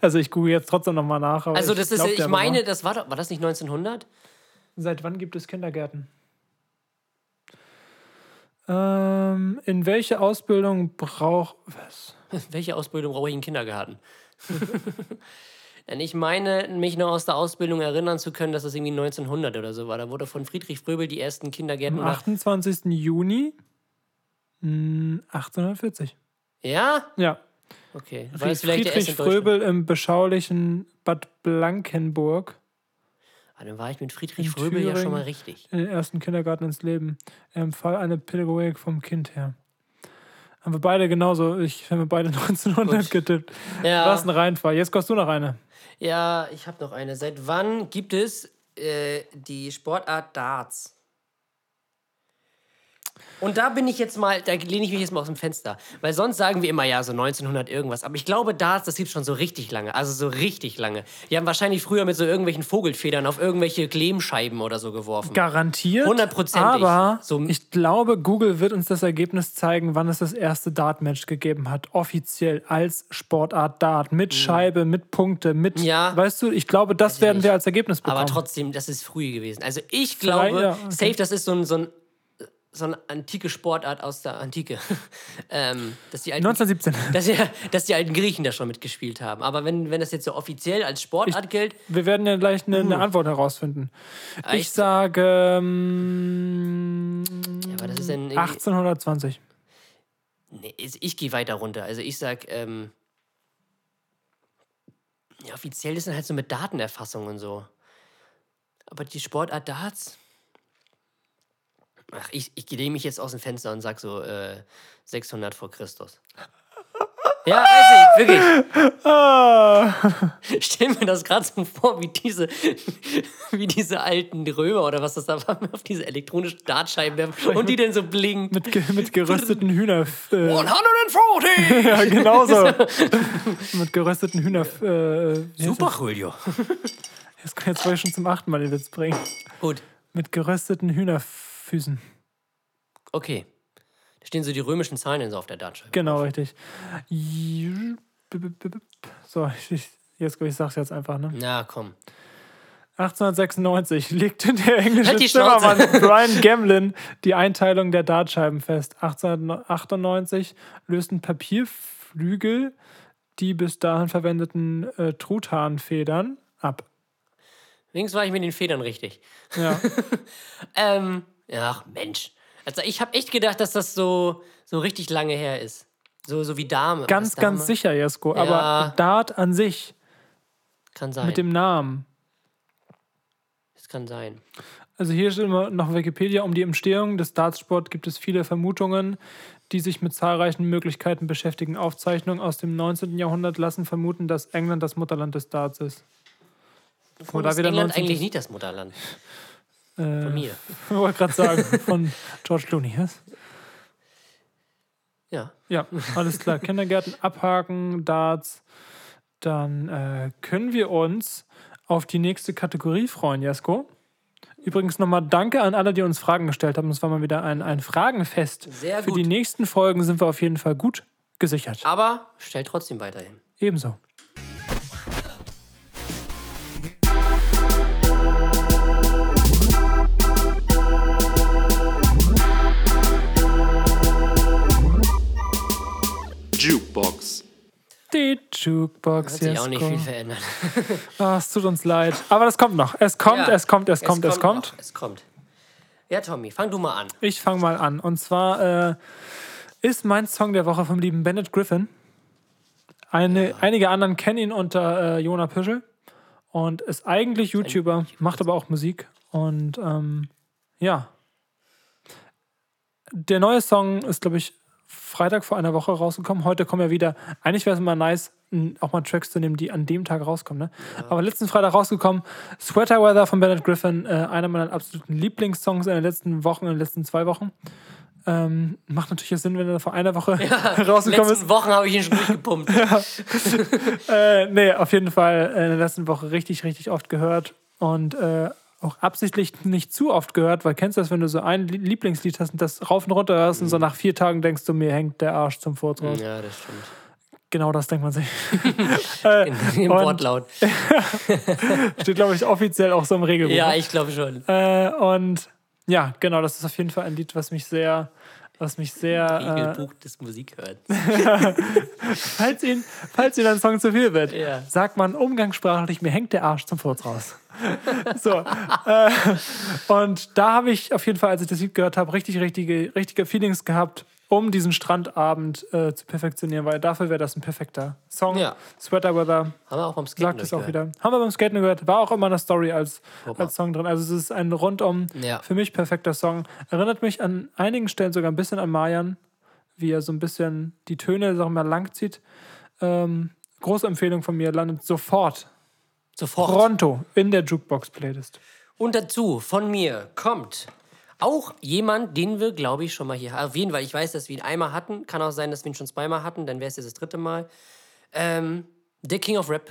A: Also ich google jetzt trotzdem nochmal nach.
B: Also
A: ich
B: das ist,
A: glaub dir
B: ich meine,
A: mal.
B: das war doch, war das nicht 1900?
A: Seit wann gibt es Kindergärten? Ähm, in welche Ausbildung braucht... Was?
B: Welche Ausbildung brauche ich in Kindergarten? Denn ich meine, mich noch aus der Ausbildung erinnern zu können, dass das irgendwie 1900 oder so war. Da wurde von Friedrich Fröbel die ersten Kindergärten.
A: Am
B: Oder,
A: 28. Juni hm, 1840.
B: ja?
A: Ja.
B: Okay. War das vielleicht der
A: Friedrich? Fröbel im beschaulichen Bad Blankenburg
B: Ah, dann war ich mit Friedrich
A: In
B: Fröbel ja schon
A: Thüringen.
B: mal richtig.
A: in den ersten Kindergarten ins Leben. Er empfahl eine Pädagogik vom Kind her. Haben wir beide genauso. Ich habe mir beide 1900
B: Gut.
A: getippt.
B: Ja.
A: Was ein Reinfall. Jetzt kostet du noch eine.
B: Ja, ich habe noch eine. Seit wann gibt es äh, die Sportart Darts? Und da bin ich jetzt mal, da lehne ich mich jetzt mal aus dem Fenster. Weil sonst sagen wir immer, ja, so 1900 irgendwas. Aber ich glaube, Darts, das gibt schon so richtig lange. Also so richtig lange. Die haben wahrscheinlich früher mit so irgendwelchen Vogelfedern auf irgendwelche Lehmscheiben oder so geworfen.
A: Garantiert.
B: Hundertprozentig.
A: Aber
B: So-
A: ich glaube, Google wird uns das Ergebnis zeigen, wann es das erste Dart-Match gegeben hat. Offiziell als Sportart Dart. Mit Scheibe, mit Punkte, mit.
B: Mhm. Ja.
A: Weißt du, ich glaube, das werden
B: nicht.
A: wir als Ergebnis bekommen.
B: Aber trotzdem, das ist früh gewesen. Also ich glaube,
A: ja, okay.
B: safe, das ist so ein, so ein so eine antike Sportart aus der Antike. ähm, dass, die alten,
A: 1917.
B: dass, die, dass die alten Griechen da schon mitgespielt haben. Aber wenn, wenn das jetzt so offiziell als Sportart gilt,
A: Wir werden ja gleich eine, eine Antwort herausfinden. Ich
B: Echt?
A: sage ähm,
B: ja, aber das ist dann irgendwie,
A: 1820.
B: Nee, ich, ich gehe weiter runter. Also ich sag, ähm, ja, offiziell ist dann halt so mit Datenerfassung und so. Aber die Sportart Darts. Ach, ich, ich lehne mich jetzt aus dem Fenster und sag so äh, 600 vor Christus. Ja, weiß ich, wirklich.
A: Ah,
B: Ich stelle mir das gerade so vor, wie diese, wie diese alten Römer oder was das da war, auf diese elektronischen Dartscheiben werfen und die dann so blinken.
A: mit, mit gerösteten Hühner. Äh,
B: 140!
A: ja, genauso. mit gerösteten Hühner. Äh, wie heißt
B: Super, Julio.
A: Jetzt, jetzt wollte ich schon zum achten Mal den Witz bringen.
B: Gut,
A: Mit gerösteten Hühnerfüßen.
B: okay. Da stehen so die römischen Zahlen so auf der Dartscheibe.
A: Genau, richtig. So, ich, jetzt, ich sag's jetzt einfach, ne?
B: Na, komm.
A: 1896 legte der englische
B: Halt.
A: Zimmermann Brian Gamlin die Einteilung der Dartscheiben fest. 1898 lösten Papierflügel die bis dahin verwendeten äh, Truthahnfedern ab.
B: Wenigstens war ich mit den Federn richtig.
A: Ja.
B: Ähm, ach Mensch. Also ich habe echt gedacht, dass das so, so richtig lange her ist. So, so wie Dame.
A: ganz,
B: Dame?
A: ganz sicher, Jesko.
B: Ja.
A: Aber Dart an sich,
B: Kann sein.
A: mit dem Namen.
B: das kann sein.
A: Also hier steht immer noch Wikipedia, um die Entstehung des Dartsport gibt es viele Vermutungen, die sich mit zahlreichen Möglichkeiten beschäftigen. Aufzeichnungen aus dem 19. Jahrhundert lassen vermuten, dass England das Mutterland des Darts ist.
B: Wo
A: da
B: ist England
A: 19.
B: eigentlich nicht das Mutterland?
A: Äh,
B: Von mir.
A: Ich wollte gerade sagen, von George Clooney. Was?
B: Ja.
A: Ja, alles klar. Kindergärten abhaken, Darts. Dann äh, können wir uns auf die nächste Kategorie freuen, Jesko. Übrigens nochmal danke an alle, die uns Fragen gestellt haben. Das war mal wieder ein, ein Fragenfest.
B: Sehr
A: Für
B: gut.
A: die nächsten Folgen sind wir auf jeden Fall gut gesichert.
B: Aber stellt trotzdem weiterhin.
A: Ebenso. Die Jukebox,
B: Hat sich auch nicht viel verändert.
A: Ah, es tut uns leid. Aber das kommt noch. Es kommt,
B: Ja.
A: es kommt, es kommt, es kommt.
B: noch. Es kommt. Ja, Tommy, fang du mal an.
A: Ich fange mal an. Und zwar äh, ist mein Song der Woche vom lieben Bennett Griffin. Eine, Einige anderen kennen ihn unter äh, Jona Püschel und ist eigentlich YouTuber, macht aber auch Musik. Und ähm, ja. Der neue Song ist, glaube ich, Freitag vor einer Woche rausgekommen. Heute kommen ja wieder. Eigentlich wäre es immer nice, auch mal Tracks zu nehmen, die an dem Tag rauskommen. Ne? Aber letzten Freitag rausgekommen. Sweater Weather von Bennett Griffin, äh, einer meiner absoluten Lieblingssongs in den letzten Wochen, in den letzten zwei Wochen. Ähm, macht natürlich Sinn, wenn er vor einer Woche rausgekommen
B: Letzten
A: ist.
B: Wochen habe ich ihn schon durchgepumpt.
A: Äh, nee, auf jeden Fall in der letzten Woche richtig, richtig oft gehört. Und äh, auch absichtlich nicht zu oft gehört, weil kennst du das, wenn du so ein Lie- Lieblingslied hast und das rauf und runter hörst und so nach vier Tagen denkst du, mir hängt der Arsch zum Furz raus.
B: ja, das stimmt.
A: Genau das denkt man sich.
B: In, Im Wortlaut.
A: Steht, glaube ich, offiziell auch so im Regelbuch.
B: Ja, ich glaube schon.
A: Äh, und ja, genau, das ist auf jeden Fall ein Lied, was mich sehr, was mich sehr. Äh,
B: Regelbuch des Musikhörens.
A: falls, Ihnen, falls Ihnen ein Song zu viel wird,
B: Ja.
A: sagt man umgangssprachlich, mir hängt der Arsch zum Furz raus. so. Äh, und da habe ich auf jeden Fall, als ich das Lied gehört habe, richtig, richtige, richtige Feelings gehabt, um diesen Strandabend äh, zu perfektionieren, weil dafür wäre das ein perfekter Song.
B: Ja.
A: Sweater Weather
B: Haben wir auch beim Skaten
A: sagt es auch wieder. Haben wir beim Skaten gehört. War auch immer eine Story als, als Song drin. Also es ist ein rundum
B: Ja.
A: für mich perfekter Song. Erinnert mich an einigen Stellen sogar ein bisschen an Mayan, wie er so ein bisschen die Töne sag mal, lang zieht. Ähm, große Empfehlung von mir, landet sofort
B: Sofort.
A: pronto in der Jukebox-Playlist.
B: Und dazu von mir kommt auch jemand, den wir, glaube ich, schon mal hier Auf jeden Fall, ich weiß, dass wir ihn einmal hatten. Kann auch sein, dass wir ihn schon zweimal hatten. Dann wäre es jetzt das dritte Mal. Ähm, der King of Rap.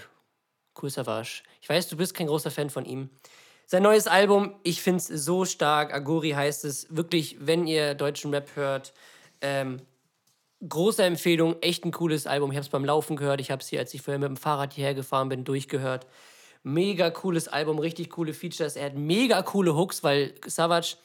B: Cool Savage. Ich weiß, du bist kein großer Fan von ihm. Sein neues Album, ich finde es so stark. Agori heißt es. Wirklich, wenn ihr deutschen Rap hört, ähm, große Empfehlung. Echt ein cooles Album. Ich habe es beim Laufen gehört. Ich habe es hier, als ich vorher mit dem Fahrrad hierher gefahren bin, durchgehört. Mega cooles Album, richtig coole Features. Er hat mega coole Hooks, weil Savage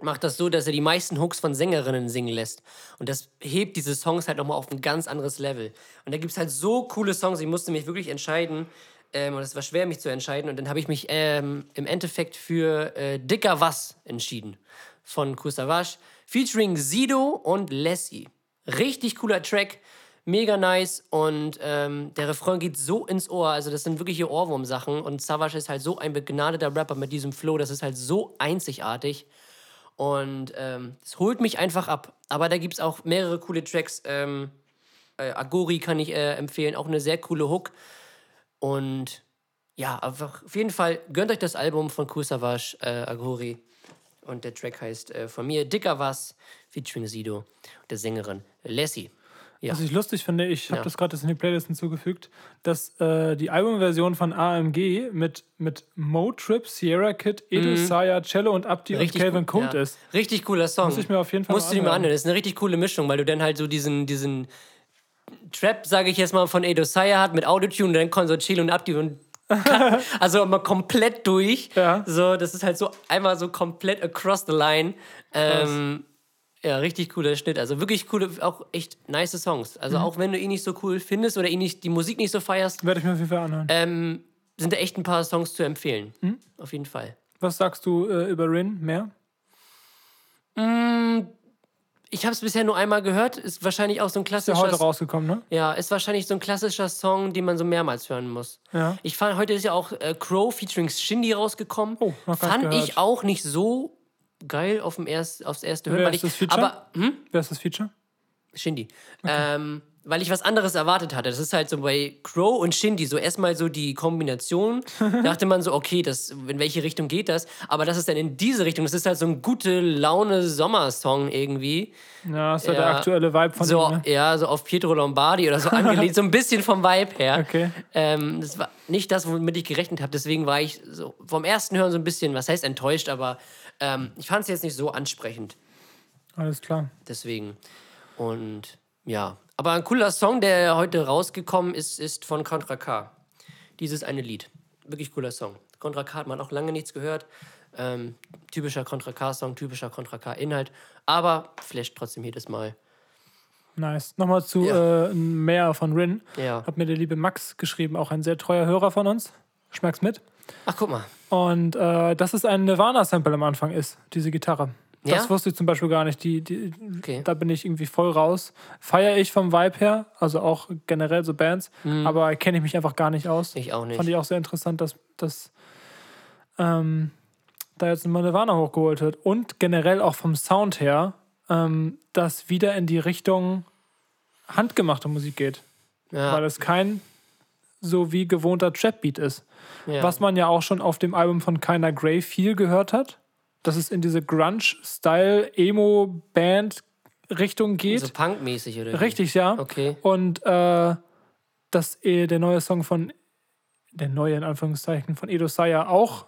B: macht das so, dass er die meisten Hooks von Sängerinnen singen lässt. Und das hebt diese Songs halt nochmal auf ein ganz anderes Level. Und da gibt es halt so coole Songs, ich musste mich wirklich entscheiden. Ähm, und es war schwer, mich zu entscheiden. Und dann habe ich mich ähm, im Endeffekt für äh, Dicker Was entschieden. Von Kusavage. Featuring Sido und Lassie. Richtig cooler Track. Mega nice. Und ähm, der Refrain geht so ins Ohr. Also, das sind wirkliche Ohrwurm-Sachen. Und Savage ist halt so ein begnadeter Rapper mit diesem Flow. Das ist halt so einzigartig. Und ähm, es holt mich einfach ab. Aber da gibt es auch mehrere coole Tracks. Ähm, äh, Agori kann ich äh, empfehlen, auch eine sehr coole Hook. Und ja, einfach auf jeden Fall gönnt euch das Album von Kusavage, äh, Agori. Und der Track heißt äh, von mir Dicker Was, featuring Sido und der Sängerin Lassie. Ja.
A: Was ich lustig finde, ich habe
B: Ja.
A: das gerade in die Playlist hinzugefügt, dass äh, die Albumversion von AMG mit, mit Mo Trip, Sierra Kid, Edu Saya, Cello und Abdi und Calvin Colt
B: ja.
A: ist.
B: Richtig cooler Song.
A: Muss ich mir auf jeden Fall
B: Musst
A: mal
B: du dir mal
A: anhören.
B: Das ist eine richtig coole Mischung, weil du dann halt so diesen, diesen Trap, sage ich jetzt mal, von Edo Saya hat mit Autotune und dann kommen so Chill und Abdi und also immer komplett durch.
A: Ja.
B: So, das ist halt so einmal so komplett across the line. Ähm, ja, richtig cooler Schnitt. Also wirklich coole, auch echt nice Songs.
A: Mhm.
B: Also auch wenn du ihn nicht so cool findest oder ihn nicht, die Musik nicht so feierst,
A: Werde ich mir auf jeden Fall anhören.
B: ähm, sind da echt ein paar Songs zu empfehlen.
A: Mhm.
B: Auf jeden Fall.
A: Was sagst du äh, über Rin? Mehr?
B: Ich habe es bisher nur einmal gehört. Ist wahrscheinlich auch so ein
A: Ist ja
B: klassischer.
A: heute rausgekommen, ne?
B: Ja, ist wahrscheinlich so ein klassischer Song, den man so mehrmals hören muss.
A: Ja.
B: Ich fand, heute ist ja auch äh, Crow featuring Shindy rausgekommen.
A: Oh, noch
B: Fand ich auch nicht so geil auf dem erst, aufs erste Hören.
A: Wer ist
B: ich,
A: das Feature?
B: Aber, hm?
A: Wer ist das Feature?
B: Shindy. Ähm, weil ich was anderes erwartet hatte. Das ist halt so bei Crow und Shindy so erstmal so die Kombination. Da dachte man so, okay, das, in welche Richtung geht das? Aber das ist dann in diese Richtung. Das ist halt so ein gute Laune Sommersong irgendwie.
A: Ja, ist ja, der aktuelle Vibe von
B: so,
A: ihm, ne?
B: ja, so auf Pietro Lombardi oder so angelegt, so ein bisschen vom Vibe her.
A: Okay.
B: Ähm, das war nicht das, womit ich gerechnet habe. Deswegen war ich so vom ersten Hören so ein bisschen, was heißt enttäuscht, aber ähm, ich fand es jetzt nicht so ansprechend.
A: Alles klar.
B: Deswegen. Und ja. Aber ein cooler Song, der heute rausgekommen ist, ist von Contra K. Dieses eine Lied. Wirklich cooler Song. Contra K hat man auch lange nichts gehört. Ähm, typischer Contra K-Song, typischer Contra K-Inhalt. Aber flasht trotzdem jedes Mal.
A: Nice. Nochmal zu
B: Ja.
A: äh, mehr von Rin.
B: Ja.
A: Hat mir der liebe Max geschrieben, auch ein sehr treuer Hörer von uns. Schmeck's mit.
B: Ach, guck mal.
A: Und äh, dass es ein Nirvana-Sample am Anfang ist, diese Gitarre. Das
B: Ja?
A: wusste ich zum Beispiel gar nicht. Die, die,
B: Okay.
A: Da bin ich irgendwie voll raus. Feiere ich vom Vibe her, also auch generell so Bands, aber kenne ich mich einfach gar nicht aus.
B: Mhm. Ich auch nicht.
A: Fand ich auch sehr interessant, dass, dass ähm, da jetzt mal Nirvana hochgeholt wird. Und generell auch vom Sound her, ähm, das wieder in die Richtung handgemachte Musik geht.
B: Ja.
A: Weil es kein so wie gewohnter Trap-Beat ist.
B: Ja.
A: Was man ja auch schon auf dem Album von Keiner Grey viel gehört hat, dass es in diese Grunge-Style-Emo-Band-Richtung geht.
B: so punkmäßig oder wie?
A: Richtig, ja.
B: Okay.
A: Und äh, dass eh der neue Song von, der neue in Anführungszeichen, von Edo Saya auch,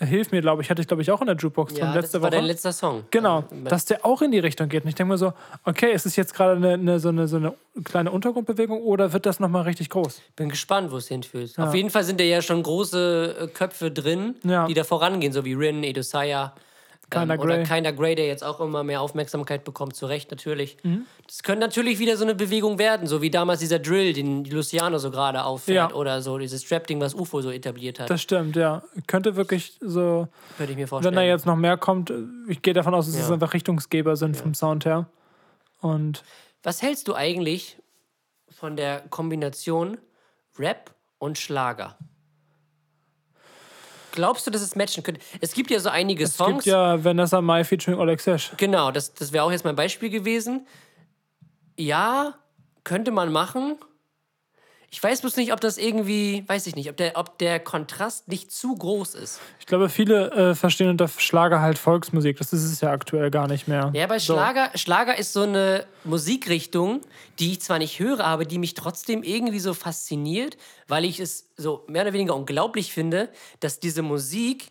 A: hilft mir, glaube ich, hatte ich, glaube ich, auch in der Jukebox
B: Ja,
A: von
B: das
A: letzter
B: war
A: Woche.
B: dein letzter Song.
A: Genau,
B: Ja,
A: dass der auch in die Richtung geht. Und ich denke mir so, okay, ist es jetzt gerade eine, eine, so, eine, so eine kleine Untergrundbewegung oder wird das nochmal richtig groß?
B: Bin gespannt, wo es hinführt. Auf jeden Fall sind da ja schon große äh, Köpfe drin,
A: Ja.
B: die da vorangehen, so wie Rin, Edosaya.
A: Keiner
B: ähm, oder
A: Grey.
B: Keiner Grey, der jetzt auch immer mehr Aufmerksamkeit bekommt, zu Recht natürlich.
A: Mhm.
B: Das könnte natürlich wieder so eine Bewegung werden, so wie damals dieser Drill, den Luciano so gerade auffährt,
A: Ja.
B: oder so dieses Trap-Ding, was UFO so etabliert hat.
A: Das stimmt, ja. Könnte wirklich so,
B: könnte ich mir vorstellen.
A: wenn da jetzt noch mehr kommt, ich gehe davon aus, dass es
B: Ja.
A: einfach Richtungsgeber sind vom Sound her. Und
B: Was hältst du eigentlich von der Kombination Rap und Schlager? Glaubst du, dass es matchen könnte? Es gibt ja so einige
A: es
B: Songs.
A: gibt ja Vanessa Mai featuring Oleg Sesh.
B: Genau, das, das wäre auch jetzt mein Beispiel gewesen. Ja, könnte man machen. Ich weiß bloß nicht, ob das irgendwie, weiß ich nicht, ob der, ob der Kontrast nicht zu groß ist.
A: Ich glaube, viele äh, verstehen unter Schlager halt Volksmusik. Das ist es ja aktuell gar nicht mehr.
B: Ja, bei
A: So.
B: Schlager, Schlager ist so eine Musikrichtung, die ich zwar nicht höre, aber die mich trotzdem irgendwie so fasziniert, weil ich es so mehr oder weniger unglaublich finde, dass diese Musik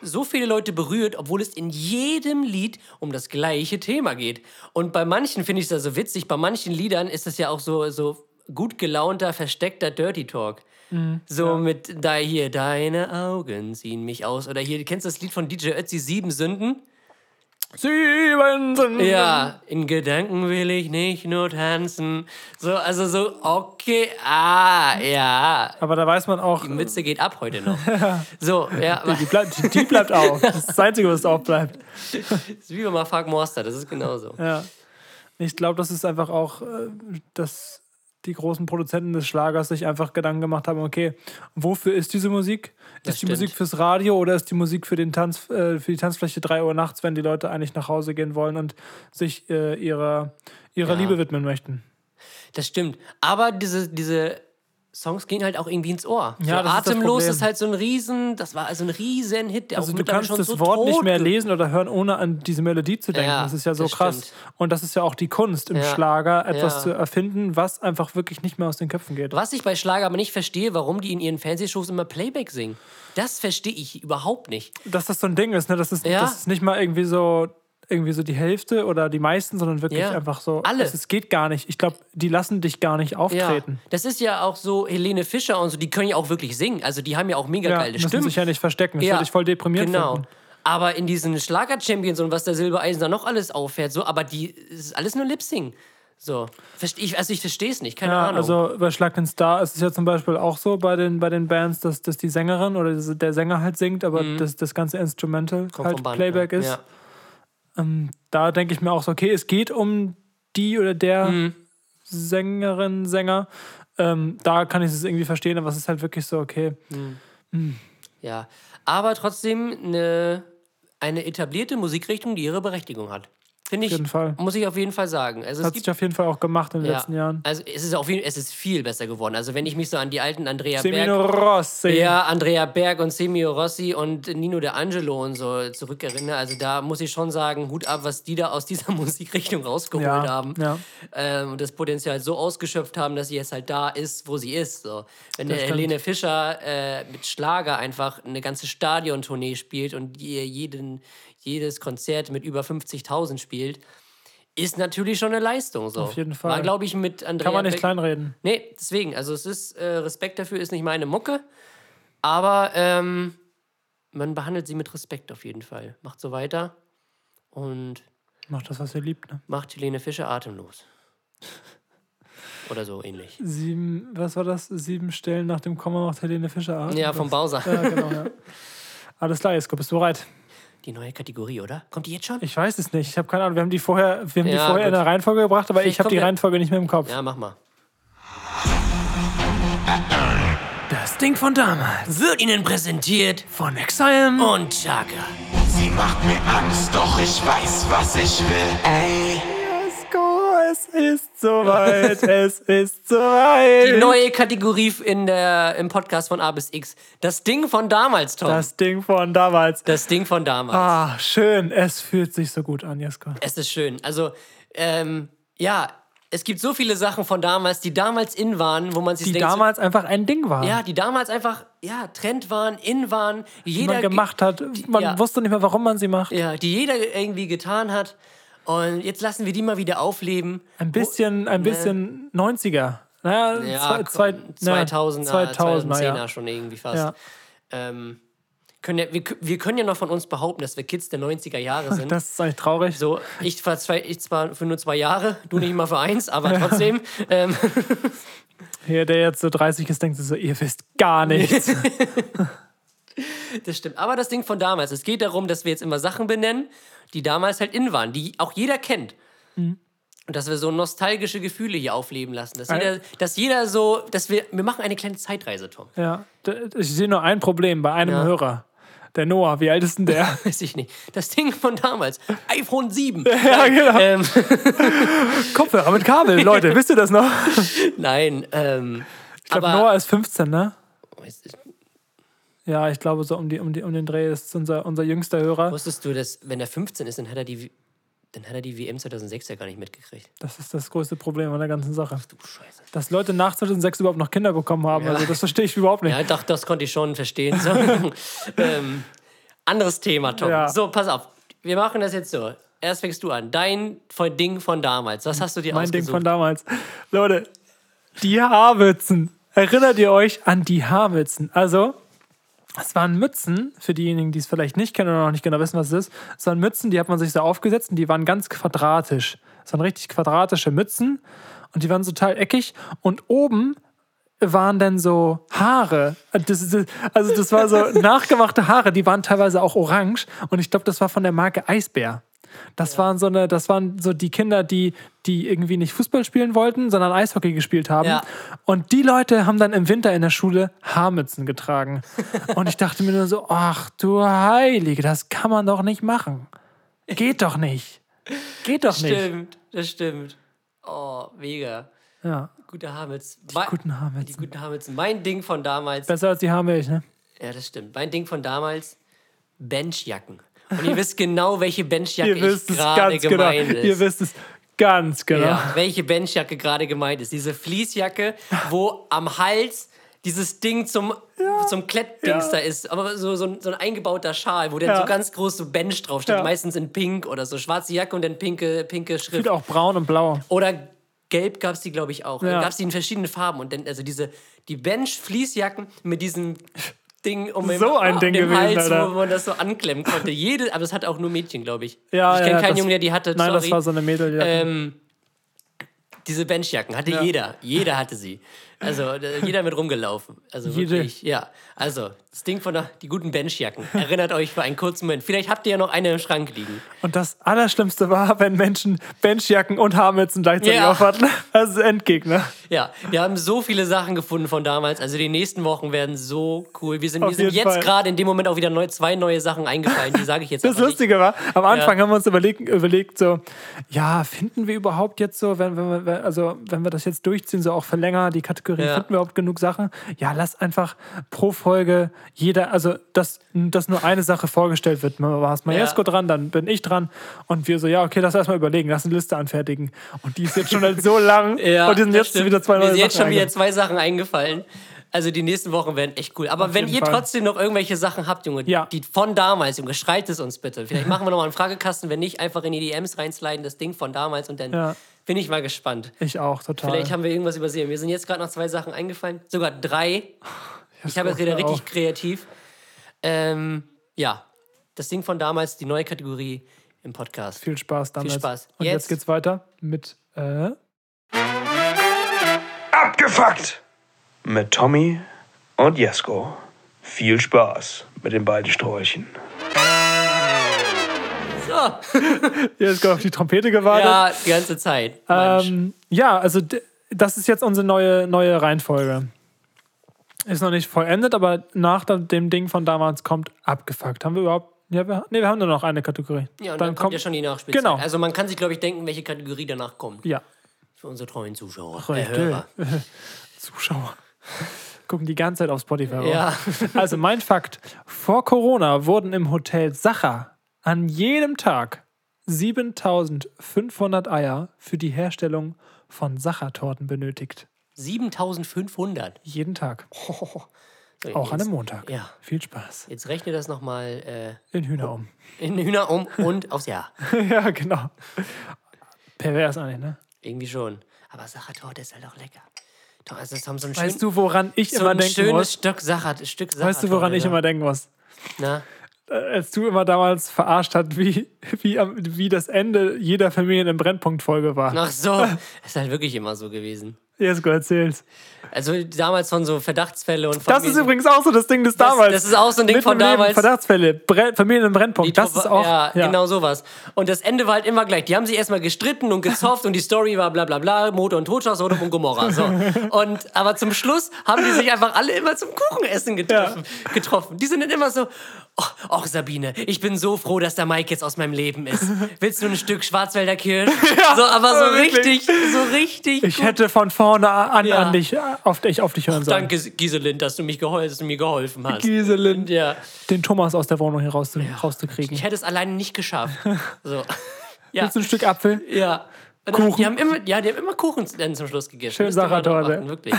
B: so viele Leute berührt, obwohl es in jedem Lied um das gleiche Thema geht. Und bei manchen finde ich das so witzig, bei manchen Liedern ist das ja auch so, so gut gelaunter, versteckter Dirty Talk. So mit da hier, deine Augen ziehen mich aus. Oder hier, du kennst das Lied von DJ Ötzi, Sieben Sünden?
A: Sieben sind.
B: Ja, in Gedanken will ich nicht nur tanzen. So, also so, okay, ah, ja.
A: Aber da weiß man auch,
B: Die Mütze geht ab heute noch. So, ja,
A: die, die, bleibt, die, bleibt auch. Das ist das Einzige, was auch bleibt.
B: das ist wie bei Mark Morster, das ist genauso.
A: Ja. Ich glaube, das ist einfach auch, äh, dass die großen Produzenten des Schlagers sich einfach Gedanken gemacht haben, okay, wofür ist diese Musik?
B: Das
A: ist die
B: stimmt.
A: Musik fürs Radio oder ist die Musik für, den Tanz, äh, für die Tanzfläche 3 Uhr nachts, wenn die Leute eigentlich nach Hause gehen wollen und sich äh, ihrer, ihrer
B: Ja.
A: Liebe widmen möchten?
B: Das stimmt. Aber diese, diese Songs gehen halt auch irgendwie ins Ohr.
A: Ja,
B: so,
A: das ist das
B: Atemlos
A: Problem.
B: ist halt so ein riesen, das war also ein riesen Hit, der
A: Also du kannst das
B: so
A: Wort nicht mehr lesen oder hören, ohne an diese Melodie zu denken.
B: Ja,
A: das ist ja so krass.
B: stimmt.
A: Und das ist ja auch die Kunst im
B: Ja.
A: Schlager, etwas zu erfinden, was einfach wirklich nicht mehr aus den Köpfen geht.
B: Was ich bei Schlager aber nicht verstehe, warum die in ihren Fernsehshows immer Playback singen. Das verstehe ich überhaupt nicht.
A: Dass das so ein Ding ist, ne? Das ist, das ist nicht mal irgendwie so irgendwie so die Hälfte oder die meisten, sondern wirklich
B: Ja.
A: einfach so.
B: Alle.
A: Es, geht gar nicht. Ich glaube, die lassen dich gar nicht
B: Ja,
A: auftreten.
B: das ist ja auch so, Helene Fischer und so, die können ja auch wirklich singen. Also die haben ja auch mega
A: Ja,
B: geile
A: müssen
B: Stimmen.
A: sich ja nicht verstecken. Das
B: Ja,
A: würde ich voll deprimiert
B: Genau.
A: finden.
B: Aber in diesen Schlager-Champions und was der Silbereisen da noch alles auffährt, so, aber die es ist alles nur Lip-Sing. So. Ich, also ich verstehe es nicht, keine
A: Ja,
B: Ahnung.
A: also bei Schlag den Star ist es ja zum Beispiel auch so bei den, bei den Bands, dass, dass die Sängerin oder der Sänger halt singt, aber das, das ganze Instrumental
B: Mhm. Kommt
A: halt
B: Band,
A: Playback
B: ne?
A: ist.
B: Ja.
A: Ähm, da denke ich mir auch so, okay, es geht um die oder der
B: Mhm.
A: Sängerin, Sänger. Ähm, da kann ich es irgendwie verstehen, aber es ist halt wirklich so, okay.
B: Ja, aber trotzdem eine, eine etablierte Musikrichtung, die ihre Berechtigung hat. Finde ich,
A: jeden Fall.
B: muss ich auf jeden Fall sagen. Also es
A: Hat sich auf jeden Fall auch gemacht in den
B: ja,
A: letzten Jahren.
B: Also es ist auf jeden es ist viel besser geworden. Also wenn ich mich so an die alten Andrea
A: Semino
B: Berg,
A: Rossi.
B: ja, Andrea Berg und Semio Rossi und Nino De Angelo und so zurückerinnere, also da muss ich schon sagen, Hut ab, was die da aus dieser Musikrichtung rausgeholt
A: Ja,
B: haben.
A: ja.
B: Ähm, und das Potenzial so ausgeschöpft haben, dass sie jetzt halt da ist, wo sie ist. So. Wenn der
A: stimmt.
B: Helene Fischer äh, mit Schlager einfach eine ganze Stadiontournee spielt und ihr jeden, jedes Konzert mit über 50.000 spielt, ist natürlich schon eine Leistung. So.
A: Auf jeden Fall.
B: War, glaube ich, mit Andrea
A: Kann man nicht
B: Beck-
A: kleinreden.
B: Nee, deswegen, also es ist, äh, Respekt dafür ist nicht meine Mucke, aber ähm, man behandelt sie mit Respekt auf jeden Fall. Macht so weiter und
A: Macht das, was ihr liebt. Ne?
B: macht Helene Fischer atemlos. Oder so ähnlich.
A: Sieben, was war das? Sieben Stellen nach dem Komma macht Helene Fischer Atem.
B: Ja, vom Bowser.
A: Ja, genau, ja. Alles klar, Jesko, bist du bereit?
B: Die neue Kategorie, oder? Kommt die jetzt schon?
A: Ich weiß es nicht. Ich habe keine Ahnung. Wir haben die vorher, wir haben die
B: Ja,
A: vorher in der Reihenfolge gebracht, aber
B: Vielleicht
A: ich habe die Reihenfolge nicht mehr im Kopf.
B: Ja, mach mal.
A: Das Ding von damals.
B: Wird Ihnen präsentiert
A: Von Exile.
B: und Chaka.
E: Sie macht mir Angst, doch ich weiß, was ich will. Ey,
A: es ist soweit. es ist soweit.
B: Die neue Kategorie in der, im Podcast von A bis X. Das Ding von damals, Tom. Das,
A: Das Ding von damals.
B: Ding von damals.
A: Ah, schön. Es fühlt sich so gut an, Jesko.
B: Es ist schön. Also, ähm, ja, es gibt so viele Sachen von damals, die damals in waren, wo man sich
A: Die
B: denkt,
A: damals einfach ein Ding waren.
B: ja, die damals einfach, ja, Trend waren, in waren,
A: die
B: jeder
A: man gemacht hat. Man
B: ja.
A: wusste nicht mehr, warum man sie macht.
B: ja, die jeder irgendwie getan hat. Und jetzt lassen wir die mal wieder aufleben.
A: Ein bisschen, ein bisschen 90er. Naja,
B: Ja,
A: zwei, zwei,
B: komm,
A: na,
B: 2000er,
A: 2000er,
B: 2010er
A: ja.
B: schon irgendwie fast.
A: Ja.
B: Ähm, können ja, wir, wir können ja noch von uns behaupten, dass wir Kids der 90er Jahre sind.
A: Das ist eigentlich traurig.
B: so, ich zwar, zwei, ich zwar für nur zwei Jahre, du nicht mal für eins, aber trotzdem. Ähm,
A: Hier, der jetzt so 30 ist, denkt so, ihr wisst gar nichts.
B: das stimmt. Aber das Ding von damals, es geht darum, dass wir jetzt immer Sachen benennen, die damals halt in waren, die auch jeder kennt.
A: Mhm.
B: Und dass wir so nostalgische Gefühle hier aufleben lassen. Dass
A: Ein-
B: jeder, dass jeder so, dass wir, wir machen eine kleine Zeitreise, Tom.
A: ja, ich sehe nur ein Problem bei einem
B: Ja.
A: Hörer. Der Noah, wie alt ist denn der?
B: Weiß ich nicht. Das Ding von damals. iPhone 7.
A: ja, genau.
B: Ähm,
A: Kopfhörer mit Kabel, Leute, wisst ihr das noch?
B: nein, ähm,
A: Ich glaube, Noah ist 15, ne? Ja, ich glaube, so um, die, um, die, um den Dreh ist unser, unser jüngster Hörer.
B: Wusstest du, dass wenn er 15 ist, dann hat er die, dann hat er die WM 2006 ja gar nicht mitgekriegt.
A: Das ist das größte Problem an der ganzen Sache.
B: Du Scheiße.
A: Dass Leute nach 2006 überhaupt noch Kinder bekommen haben,
B: Ja.
A: also das verstehe ich überhaupt nicht.
B: Ja, doch, das konnte ich schon verstehen. So. ähm, anderes Thema, Tom.
A: Ja.
B: So, pass auf. Wir machen das jetzt so. Erst fängst du an. Dein von Ding von damals. Was hast du dir
A: mein Ding
B: ausgesucht?
A: von damals. Leute, die Haarmützen. Erinnert ihr euch an die Haarmützen? Also, Es waren Mützen, für diejenigen, die es vielleicht nicht kennen oder noch nicht genau wissen, was es ist. Es waren Mützen, die hat man sich so aufgesetzt und die waren ganz quadratisch. Es waren richtig quadratische Mützen und die waren total eckig und oben waren dann so Haare. Das, das, also das war so nachgemachte Haare, die waren teilweise auch orange und ich glaube, das war von der Marke Eisbär. Das waren so eine, das waren so die Kinder, die, die irgendwie nicht Fußball spielen wollten, sondern Eishockey gespielt haben.
B: Ja.
A: Und die Leute haben dann im Winter in der Schule Haarmützen getragen. Und ich dachte mir nur so, ach du Heilige, das kann man doch nicht machen. Geht doch nicht. Geht doch nicht.
B: Stimmt, das stimmt. Oh, mega.
A: Ja,
B: Gute Haarmützen.
A: die guten Haarmützen.
B: Die guten Haarmützen. Mein Ding von damals.
A: Besser als die Haarmilch, ne?
B: Ja, das stimmt. Mein Ding von damals, Benchjacken. Und ihr wisst genau, welche Benchjacke gerade
A: genau.
B: gemeint ist.
A: Ihr wisst es ganz genau.
B: Ja, welche Benchjacke gerade gemeint ist. Diese Fließjacke, wo am Hals dieses Ding zum, zum Klettdings
A: Ja.
B: da ist, aber so, so, ein, so ein eingebauter Schal, wo dann
A: Ja.
B: so ganz groß so Bench draufsteht,
A: Ja.
B: meistens in Pink oder so. Schwarze Jacke und dann pinke, pinke Schrift.
A: Gibt auch braun und blau.
B: Oder gelb gab es die, glaube ich, auch.
A: Ja.
B: Dann gab es die in verschiedenen Farben. Und dann, also diese, die Bench-Fließjacken mit diesem Ding um,
A: So ein
B: um
A: Ding
B: den
A: gewesen,
B: Hals,
A: Alter.
B: wo man das so anklemmen konnte. Jede, aber das hat auch nur Mädchen, glaube ich.
A: Ja,
B: ich kenne
A: ja,
B: keinen
A: das-
B: Jungen, der die hatte.
A: Nein,
B: sorry.
A: das war so eine Mädel.
B: Ähm, diese Benchjacken hatte
A: Ja.
B: jeder. Jeder hatte sie. Also jeder mit rumgelaufen. Also
A: Jede.
B: wirklich, ja. Also das Ding von der, die guten Benchjacken. Erinnert euch für einen kurzen Moment. Vielleicht habt ihr ja noch eine im Schrank liegen.
A: Und das Allerschlimmste war, wenn Menschen Benchjacken und Haarmützen gleichzeitig
B: Ja.
A: auf hatten. Das ist Endgegner.
B: Ja, wir haben so viele Sachen gefunden von damals. Also die nächsten Wochen werden so cool. Wir sind,
A: Auf
B: wir sind jetzt gerade in dem Moment auch wieder neu, zwei neue Sachen eingefallen. Die sage ich jetzt
A: Das
B: aber nicht.
A: Lustige war, am Anfang
B: Ja.
A: haben wir uns überlegt, überlegt, so, ja, finden wir überhaupt jetzt so, wenn, wenn, wir, also, wenn wir das jetzt durchziehen, so auch für länger, die Kategorie,
B: Ja.
A: finden wir überhaupt genug Sachen? Ja, lass einfach pro Folge jeder, also, dass, dass nur eine Sache vorgestellt wird. Mal war es Majesco
B: Ja.
A: dran, dann bin ich dran. Und wir so, ja, okay, lass erstmal überlegen, lass eine Liste anfertigen. Und die ist jetzt schon halt so lang.
B: Ja,
A: und die sind jetzt
B: stimmt.
A: wieder zwei
B: Mir
A: neue
B: sind jetzt schon wieder zwei Sachen eingefallen. Also die nächsten Wochen werden echt cool. Aber wenn
A: jeden
B: ihr
A: Fall.
B: trotzdem noch irgendwelche Sachen habt, Junge,
A: Ja.
B: die von damals, Junge, schreibt es uns bitte. Vielleicht machen wir nochmal einen Fragekasten, wenn nicht, einfach in die DMs reinsliden, das Ding von damals und dann
A: Ja.
B: Bin ich mal gespannt.
A: Ich auch, total.
B: Vielleicht haben wir irgendwas übersehen. Mir sind jetzt gerade noch zwei Sachen eingefallen. Sogar drei. Ich habe jetzt wieder richtig kreativ. Ähm, ja, das Ding von damals, die neue Kategorie im Podcast.
A: Viel Spaß damit.
B: Spaß.
A: Und jetzt,
B: Jetzt-
A: geht's weiter mit, äh,
F: Abgefuckt! Mit Tommy und Jesko. Viel Spaß mit den beiden Sträuchen.
B: So,
A: Jetzt kommt auf die Trompete gewartet.
B: ja, die ganze Zeit.
A: Ähm, ja, also das ist jetzt unsere neue, neue Reihenfolge. Ist noch nicht vollendet, aber nach dem Ding von damals kommt abgefuckt. Haben wir überhaupt. Ja, wir, nee, wir haben nur noch eine Kategorie.
B: Ja, und dann, kommt ja schon die Nachspielzeit.
A: Genau.
B: Also man kann sich, glaube ich, denken, welche Kategorie danach kommt.
A: Ja,
B: Für unsere treuen Zuschauer. Äh,
A: Richtig.
B: Hörer.
A: Zuschauer. Gucken die ganze Zeit aufs Spotify.
B: Ja.
A: Also mein Fakt. Vor Corona wurden im Hotel Sacher an jedem Tag 7500 Eier für die Herstellung von Sachertorten benötigt.
B: 7500.
A: Jeden Tag.
B: So,
A: Auch an
B: jetzt,
A: einem Montag.
B: Ja.
A: Viel Spaß.
B: Jetzt rechne das nochmal
A: In Hühner um.
B: äh, in Hühner um und aufs Jahr.
A: ja, genau. Pervers eigentlich, ne?
B: Irgendwie schon. Aber Sachertorte ist halt auch lecker. Doch, also das haben so ein,
A: Weißt
B: schön,
A: du, woran ich
B: so
A: immer denken
B: schönes
A: muss?
B: Stück Sacher, Stück.
A: Weißt du, woran ich immer denken muss?
B: Na?
A: Äh, Als du immer damals verarscht hast, wie, wie, wie das Ende jeder Familien im Brennpunkt-Folge war.
B: Ach so. ist halt wirklich immer so gewesen.
A: Jesko, erzähl's.
B: Also damals von so Verdachtsfälle und
A: Das ist
B: Familien-
A: übrigens auch so das Ding des
B: Das-
A: damals.
B: das ist auch so ein Ding
A: Mitten
B: von
A: im Leben,
B: damals.
A: Verdachtsfälle, Bre Familien im Brennpunkt. Das ist auch.
B: Ja, genau sowas. Und das Ende war halt immer gleich. Die haben sich erstmal gestritten und gezofft und die Story war bla bla bla, Motor und Totschlag, Sodom und Gomorra. So. Und, aber zum Schluss haben die sich einfach alle immer zum Kuchenessen getroffen. getroffen. Die sind dann immer so, oh, och Sabine, ich bin so froh, dass der Mike jetzt aus meinem Leben ist. Willst du ein Stück Schwarzwälder Kirsch? so, aber so
A: aber wirklich.
B: richtig, so richtig
A: Ich
B: gut.
A: hätte von vorne an,
B: Ja.
A: an dich, auf dich, auf dich hören sollen.
B: Danke, Giselind, dass du, mich gehol dass du mir geholfen hast.
A: Giselind.
B: Ja.
A: Den Thomas aus der Wohnung hier rauszu rauszukriegen.
B: Ich hätte es alleine nicht geschafft. So. Ja.
A: Willst du ein Stück Apfel?
B: Ja.
A: Kuchen.
B: Die haben immer, ja, die haben immer Kuchen zum Schluss gegessen.
A: Schön
B: Müsst ihr mal drauf
A: Sachertorte.
B: Wirklich.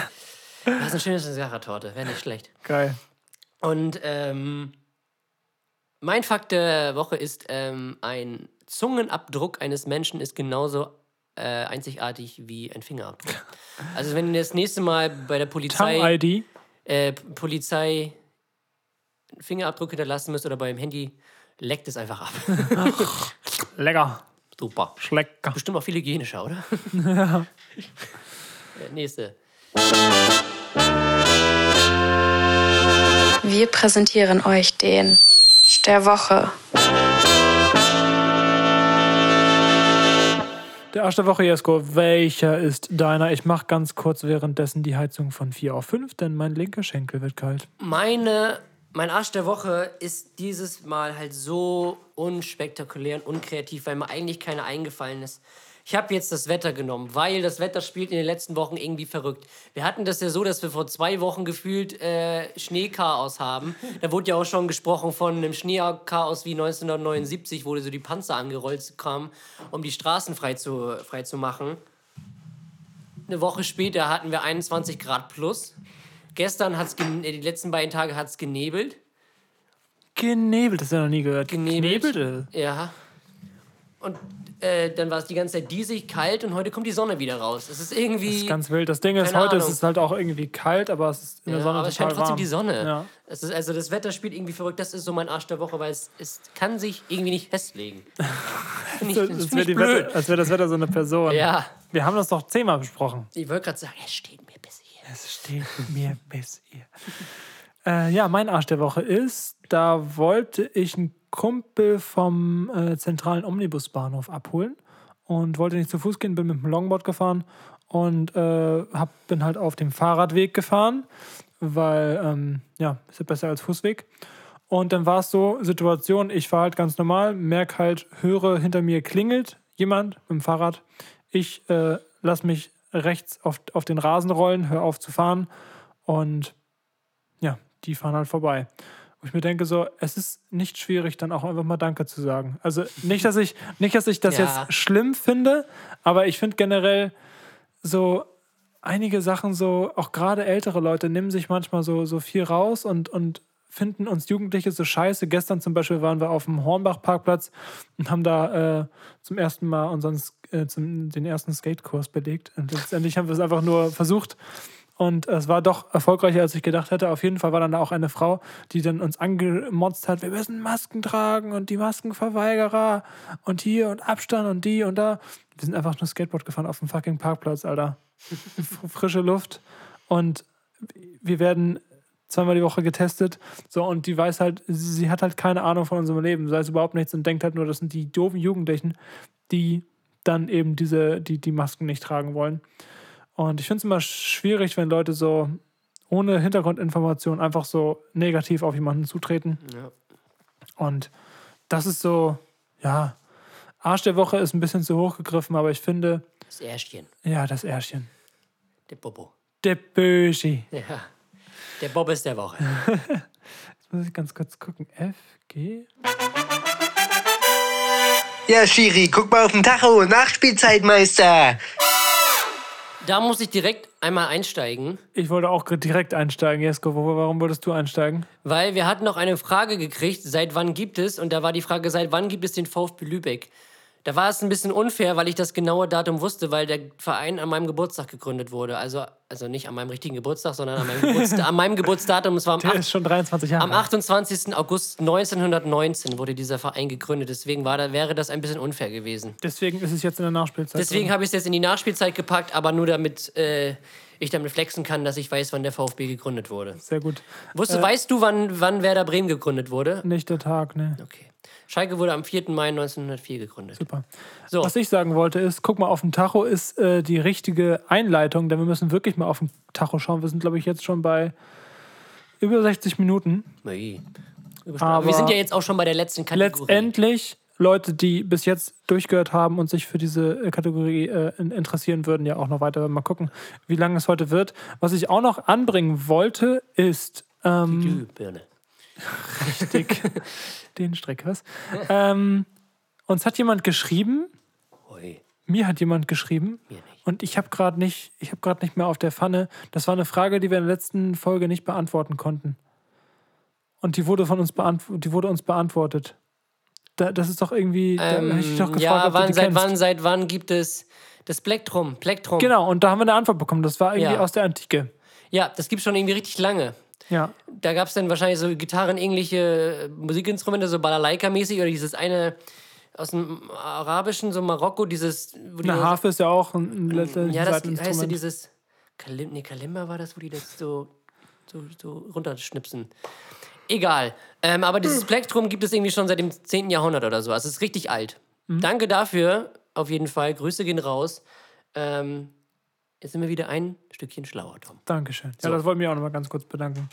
B: Das ist eine schöne Sachertorte, wäre nicht schlecht.
A: Geil.
B: Und ähm, mein Fakt der Woche ist, ähm, ein Zungenabdruck eines Menschen ist genauso äh, einzigartig wie ein Fingerabdruck. Also wenn ihr das nächste Mal bei der Polizei,
A: Tongue-ID.
B: äh, Polizei einen Fingerabdruck hinterlassen müsst oder beim Handy, leckt es einfach ab.
A: Lecker.
B: Super.
A: Schlecker.
B: Bestimmt auch viel hygienischer, oder? Ja. Nächste.
G: Wir präsentieren euch den der Woche.
A: Der Arsch der Woche, Jesko. Welcher ist deiner? Ich mache ganz kurz währenddessen die Heizung von 4 auf 5, denn mein linker Schenkel wird kalt.
B: Meine, mein Arsch der Woche ist dieses Mal halt so unspektakulär und unkreativ, weil mir eigentlich keiner eingefallen ist. Ich habe jetzt das Wetter genommen, weil das Wetter spielt in den letzten Wochen irgendwie verrückt. Wir hatten das ja so, dass wir vor zwei Wochen gefühlt äh, Schneechaos haben. Da wurde ja auch schon gesprochen von einem Schneechaos wie 1979, wo so die Panzer angerollt kamen, um die Straßen frei zu, frei zu machen. Eine Woche später hatten wir 21 Grad plus. Gestern hat es die letzten beiden Tage hat es genebelt.
A: Genebelt, das hast du noch nie gehört.
B: Genebelt.
A: Knebelt?
B: Ja. Und äh, dann war es die ganze Zeit diesig, kalt und heute kommt die Sonne wieder raus. Es ist irgendwie.
A: Das ist ganz wild. Das Ding ist, heute ist
B: Ahnung.
A: es halt auch irgendwie kalt, aber es ist in der
B: ja,
A: Sonne
B: aber es scheint trotzdem
A: warm.
B: die Sonne.
A: Ja.
B: Es ist, also das Wetter spielt irgendwie verrückt. Das ist so mein Arsch der Woche, weil es, es kann sich irgendwie nicht festlegen. Ich,
A: Das,
B: das.
A: Wetter, als wäre das Wetter so eine Person.
B: Ja,
A: Wir haben das doch zehnmal besprochen.
B: ich wollte gerade sagen, es steht mir bis hier.
A: Es steht mir bis ihr. Äh, ja, mein Arsch der Woche ist, da wollte ich einen Kumpel vom äh, zentralen Omnibusbahnhof abholen und wollte nicht zu Fuß gehen, bin mit dem Longboard gefahren und äh, hab, bin halt auf dem Fahrradweg gefahren, weil, ähm, ja, ist ja besser als Fußweg. Und dann war es so, Situation, ich fahre halt ganz normal, merke halt, höre, hinter mir klingelt jemand mit dem Fahrrad. Ich äh, lass mich rechts auf, auf den Rasen rollen, hör auf zu fahren und die fahren halt vorbei. Wo ich mir denke, so, es ist nicht schwierig, dann auch einfach mal Danke zu sagen. Also nicht, dass ich, nicht, dass ich das
B: Ja.
A: jetzt schlimm finde, aber ich finde generell so einige Sachen so, auch gerade ältere Leute nehmen sich manchmal so, so viel raus und, und finden uns Jugendliche so scheiße. Gestern zum Beispiel waren wir auf dem Hornbach-Parkplatz und haben da äh, zum ersten Mal unseren, äh, zum, den ersten Skatekurs belegt. Und letztendlich haben wir es einfach nur versucht. Und es war doch erfolgreicher, als ich gedacht hätte. Auf jeden Fall war dann da auch eine Frau, die dann uns angemotzt hat, wir müssen Masken tragen und die Maskenverweigerer und hier und Abstand und die und da. Wir sind einfach nur Skateboard gefahren auf dem fucking Parkplatz, Alter. Frische Luft. Und wir werden zweimal die Woche getestet. So, und die weiß halt, sie hat halt keine Ahnung von unserem Leben, es überhaupt nichts und denkt halt nur, das sind die doofen Jugendlichen, die dann eben diese, die, die Masken nicht tragen wollen. Und ich finde es immer schwierig, wenn Leute so ohne Hintergrundinformation einfach so negativ auf jemanden zutreten.
B: Ja.
A: Und das ist so, ja, Arsch der Woche ist ein bisschen zu hoch gegriffen, aber ich finde,
B: Das Ärschchen,
A: ja, das Ärschchen.
B: der Bobo.
A: Der Böschi.
B: Ja. Der Bob ist der Woche.
A: Jetzt muss ich ganz kurz gucken. F, G.
H: Ja, Schiri, guck mal auf den Tacho. Nachspielzeitmeister.
B: Da muss ich direkt einmal einsteigen,
A: Ich wollte auch direkt einsteigen, Jesko. Warum wolltest du einsteigen?
B: weil wir hatten noch eine Frage gekriegt, seit wann gibt es? Und da war die Frage, seit wann gibt es den VfB Lübeck? Da war es ein bisschen unfair, weil ich das genaue Datum wusste, weil der Verein an meinem Geburtstag gegründet wurde. Also, also nicht an meinem richtigen Geburtstag, sondern an meinem, Geburtsta an meinem Geburtsdatum. Es war am,
A: Der
B: 8,
A: ist schon 23 Jahre
B: am
A: alt.
B: 28. August 1919 wurde dieser Verein gegründet. Deswegen war da, wäre das ein bisschen unfair gewesen.
A: Deswegen ist es jetzt in der Nachspielzeit.
B: Deswegen habe ich es jetzt in die Nachspielzeit gepackt, aber nur damit äh, ich damit flexen kann, dass ich weiß, wann der VfB gegründet wurde.
A: Sehr gut.
B: Wusste, weißt du, wann, wann Werder Bremen gegründet wurde?
A: Nicht der Tag, ne?
B: Okay. Schalke wurde am 4. Mai 1904 gegründet.
A: Super.
B: So,
A: Was ich sagen wollte ist, guck mal, auf dem Tacho ist äh, die richtige Einleitung, denn wir müssen wirklich mal auf dem Tacho schauen. Wir sind, glaube ich, jetzt schon bei über 60 Minuten.
B: Ui.
A: Aber
B: wir sind ja jetzt auch schon bei der letzten Kategorie.
A: Letztendlich, Leute, die bis jetzt durchgehört haben und sich für diese äh, Kategorie äh, in- interessieren würden, ja auch noch weiter mal gucken, wie lange es heute wird. Was ich auch noch anbringen wollte, ist ähm,
B: Glühbirne.
A: Richtig den Strick, was? ähm, uns hat jemand geschrieben,
B: Ui,
A: mir hat jemand geschrieben,
B: mir nicht.
A: und ich habe gerade nicht, ich habe gerade nicht mehr auf der Pfanne. Das war eine Frage, die wir in der letzten Folge nicht beantworten konnten. Und die wurde von uns beantwortet, die wurde uns beantwortet. Da, das ist doch irgendwie, da hätte ich doch gefragt,
B: Ähm, ja, wann, seit
A: kennst.
B: wann, seit wann gibt es das Plektrum? Plektrum.
A: Genau, und da haben wir eine Antwort bekommen. Das war irgendwie
B: Ja.
A: aus der Antike.
B: Ja, das gibt schon irgendwie richtig lange.
A: Ja.
B: Da gab es dann wahrscheinlich so gitarrenähnliche Musikinstrumente, so Balalaika-mäßig oder dieses eine aus dem Arabischen, so Marokko, dieses. Wo die
A: Eine Harfe ist ja auch ein, ein
B: Ja, das heißt ja dieses. Kalim, nee, Kalimba war das, wo die das so, so, so runterschnipsen. Egal. Ähm, aber dieses Plektrum gibt es irgendwie schon seit dem 10. Jahrhundert oder so. Also es ist richtig alt. Danke dafür, auf jeden Fall. Grüße gehen raus. Ähm, jetzt sind wir wieder ein Stückchen schlauer, Tom.
A: Dankeschön.
B: So.
A: Ja, das wollte ich mich auch nochmal ganz kurz bedanken.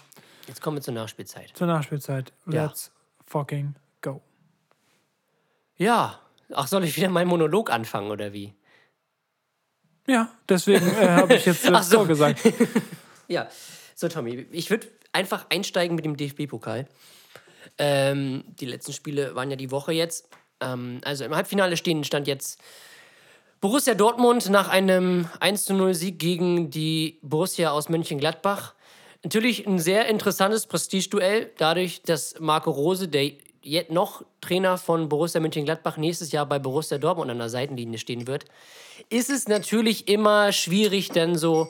B: Jetzt kommen wir zur Nachspielzeit.
A: Zur Nachspielzeit.
B: Ja.
A: Let's fucking go.
B: Ja. Ach, soll ich wieder meinen Monolog anfangen oder wie?
A: Ja, deswegen äh, habe ich jetzt äh,
B: so
A: gesagt.
B: Ja, so Tommy, ich würde einfach einsteigen mit dem DFB-Pokal. Ähm, die letzten Spiele waren ja die Woche jetzt. Ähm, also im Halbfinale stehen stand jetzt Borussia Dortmund nach einem 1-0-Sieg gegen die Borussia aus Mönchengladbach. Natürlich ein sehr interessantes Prestigeduell, dadurch, dass Marco Rose, der jetzt noch Trainer von Borussia Mönchengladbach, nächstes Jahr bei Borussia Dortmund an der Seitenlinie stehen wird, ist es natürlich immer schwierig, denn so.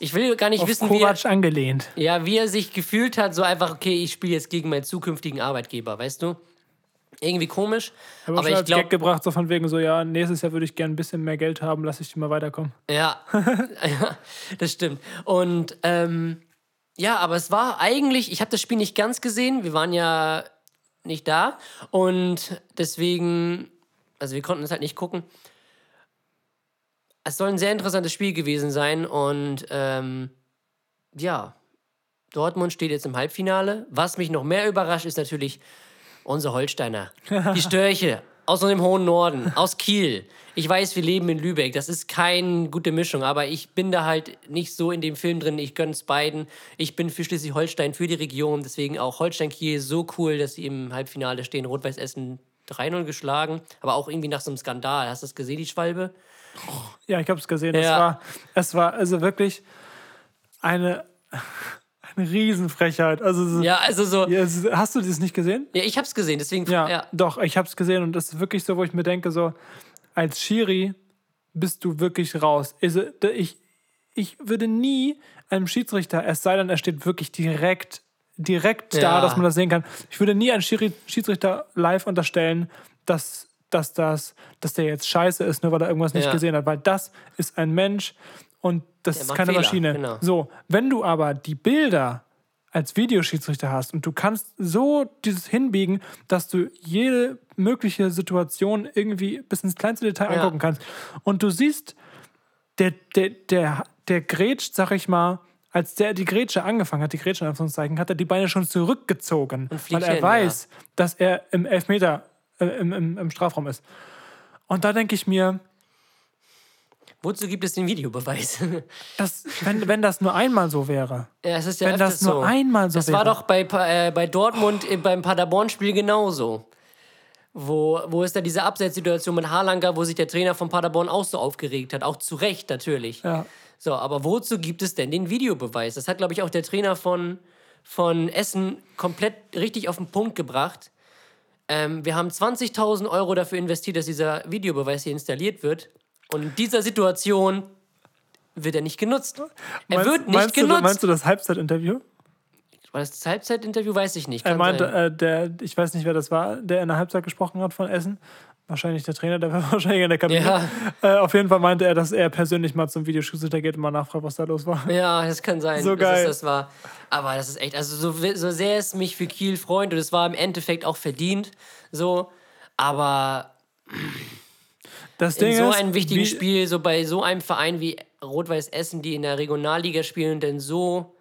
B: Ich will gar nicht
A: Auf
B: wissen, wie er,
A: angelehnt.
B: ja, wie er sich gefühlt hat, so einfach, okay, ich spiele jetzt gegen meinen zukünftigen Arbeitgeber, weißt du? Irgendwie komisch.
A: Aber,
B: aber ich glaube,
A: gebracht, so von wegen so, ja, nächstes Jahr würde ich gerne ein bisschen mehr Geld haben, lass ich die mal weiterkommen.
B: Ja, ja das stimmt. Und ähm, ja, aber es war eigentlich, ich habe das Spiel nicht ganz gesehen, wir waren ja nicht da und deswegen, also wir konnten es halt nicht gucken. Es soll ein sehr interessantes Spiel gewesen sein und ähm, ja, Dortmund steht jetzt im Halbfinale. Was mich noch mehr überrascht, ist natürlich unsere Holsteiner. Die Störche aus dem hohen Norden, aus Kiel. Ich weiß, wir leben in Lübeck. Das ist keine gute Mischung, aber ich bin da halt nicht so in dem Film drin. Ich gönn's beiden. Ich bin für Schleswig-Holstein, für die Region. Deswegen auch Holstein-Kiel so cool, dass sie im Halbfinale stehen. Rot-Weiß Essen 3-0 geschlagen, aber auch irgendwie nach so einem Skandal. Hast du das gesehen, die Schwalbe?
A: Ja, ich habe es gesehen. Es,
B: Ja.
A: war, es war also wirklich eine, eine Riesenfrechheit. Also, so-
B: Ja, also so.
A: Ja, hast du das nicht gesehen?
B: Ja, ich hab's gesehen, deswegen.
A: Ja,
B: ja.
A: doch, ich habe es gesehen und das ist wirklich so, wo ich mir denke, so als Schiri bist du wirklich raus. Also, da- ich, ich würde nie einem Schiedsrichter, es sei denn, er steht wirklich direkt, direkt da,
B: Ja.
A: dass man das sehen kann. Ich würde nie einem Schiri, Schiedsrichter live unterstellen, dass, dass, das, dass der jetzt scheiße ist, nur weil er irgendwas nicht
B: Ja.
A: gesehen hat, weil das ist ein Mensch und das ist keine
B: Fehler,
A: Maschine.
B: genau.
A: So, wenn du aber die Bilder als Videoschiedsrichter hast und du kannst so dieses hinbiegen, dass du jede mögliche Situation irgendwie bis ins kleinste Detail
B: Ja.
A: angucken kannst. Und du siehst, der, der, der, der grätscht, sag ich mal, als der die Grätsche angefangen hat, die Grätsche in Anführungszeichen, hat er die Beine schon zurückgezogen, weil er
B: hin,
A: weiß, dass er im Elfmeter, äh, im, im, im Strafraum ist. Und da denke ich mir,
B: Wozu gibt es den Videobeweis?
A: dass, wenn, wenn das nur einmal so wäre,
B: ja, es ist ja
A: wenn das nur
B: so.
A: einmal so
B: Das
A: wäre.
B: war doch bei, äh, bei Dortmund äh, beim Paderborn-Spiel genauso. Wo, wo es da diese Abseitssituation mit Harlanger, wo sich der Trainer von Paderborn auch so aufgeregt hat. Auch zu Recht natürlich.
A: Ja.
B: So, aber wozu gibt es denn den Videobeweis? Das hat, glaube ich, auch der Trainer von, von Essen komplett richtig auf den Punkt gebracht. Ähm, wir haben 20.000 Euro dafür investiert, dass dieser Videobeweis hier installiert wird. Und in dieser Situation wird er nicht genutzt. Er
A: Meinst-
B: wird nicht
A: meinst
B: genutzt.
A: Du, meinst du das Halbzeitinterview?
B: War das das Halbzeitinterview? Weiß ich nicht.
A: Er
B: Kann
A: meinte,
B: sein.
A: äh, der, ich weiß nicht, wer das war, der in der Halbzeit gesprochen hat von Essen. Wahrscheinlich der Trainer, der war wahrscheinlich in der Kabine.
B: Ja.
A: Äh, auf jeden Fall meinte er, dass er persönlich mal zum Videoschiedsrichter geht und mal nachfragt, was da los war.
B: Ja, das kann sein.
A: So geil.
B: Es das war. Aber das ist echt, also so, so sehr es mich für Kiel freut und es war im Endeffekt auch verdient, so. Aber
A: Das
B: in
A: Ding
B: so
A: ist,
B: einem wichtigen Spiel, so bei so einem Verein wie Rot-Weiß Essen, die in der Regionalliga spielen, denn so,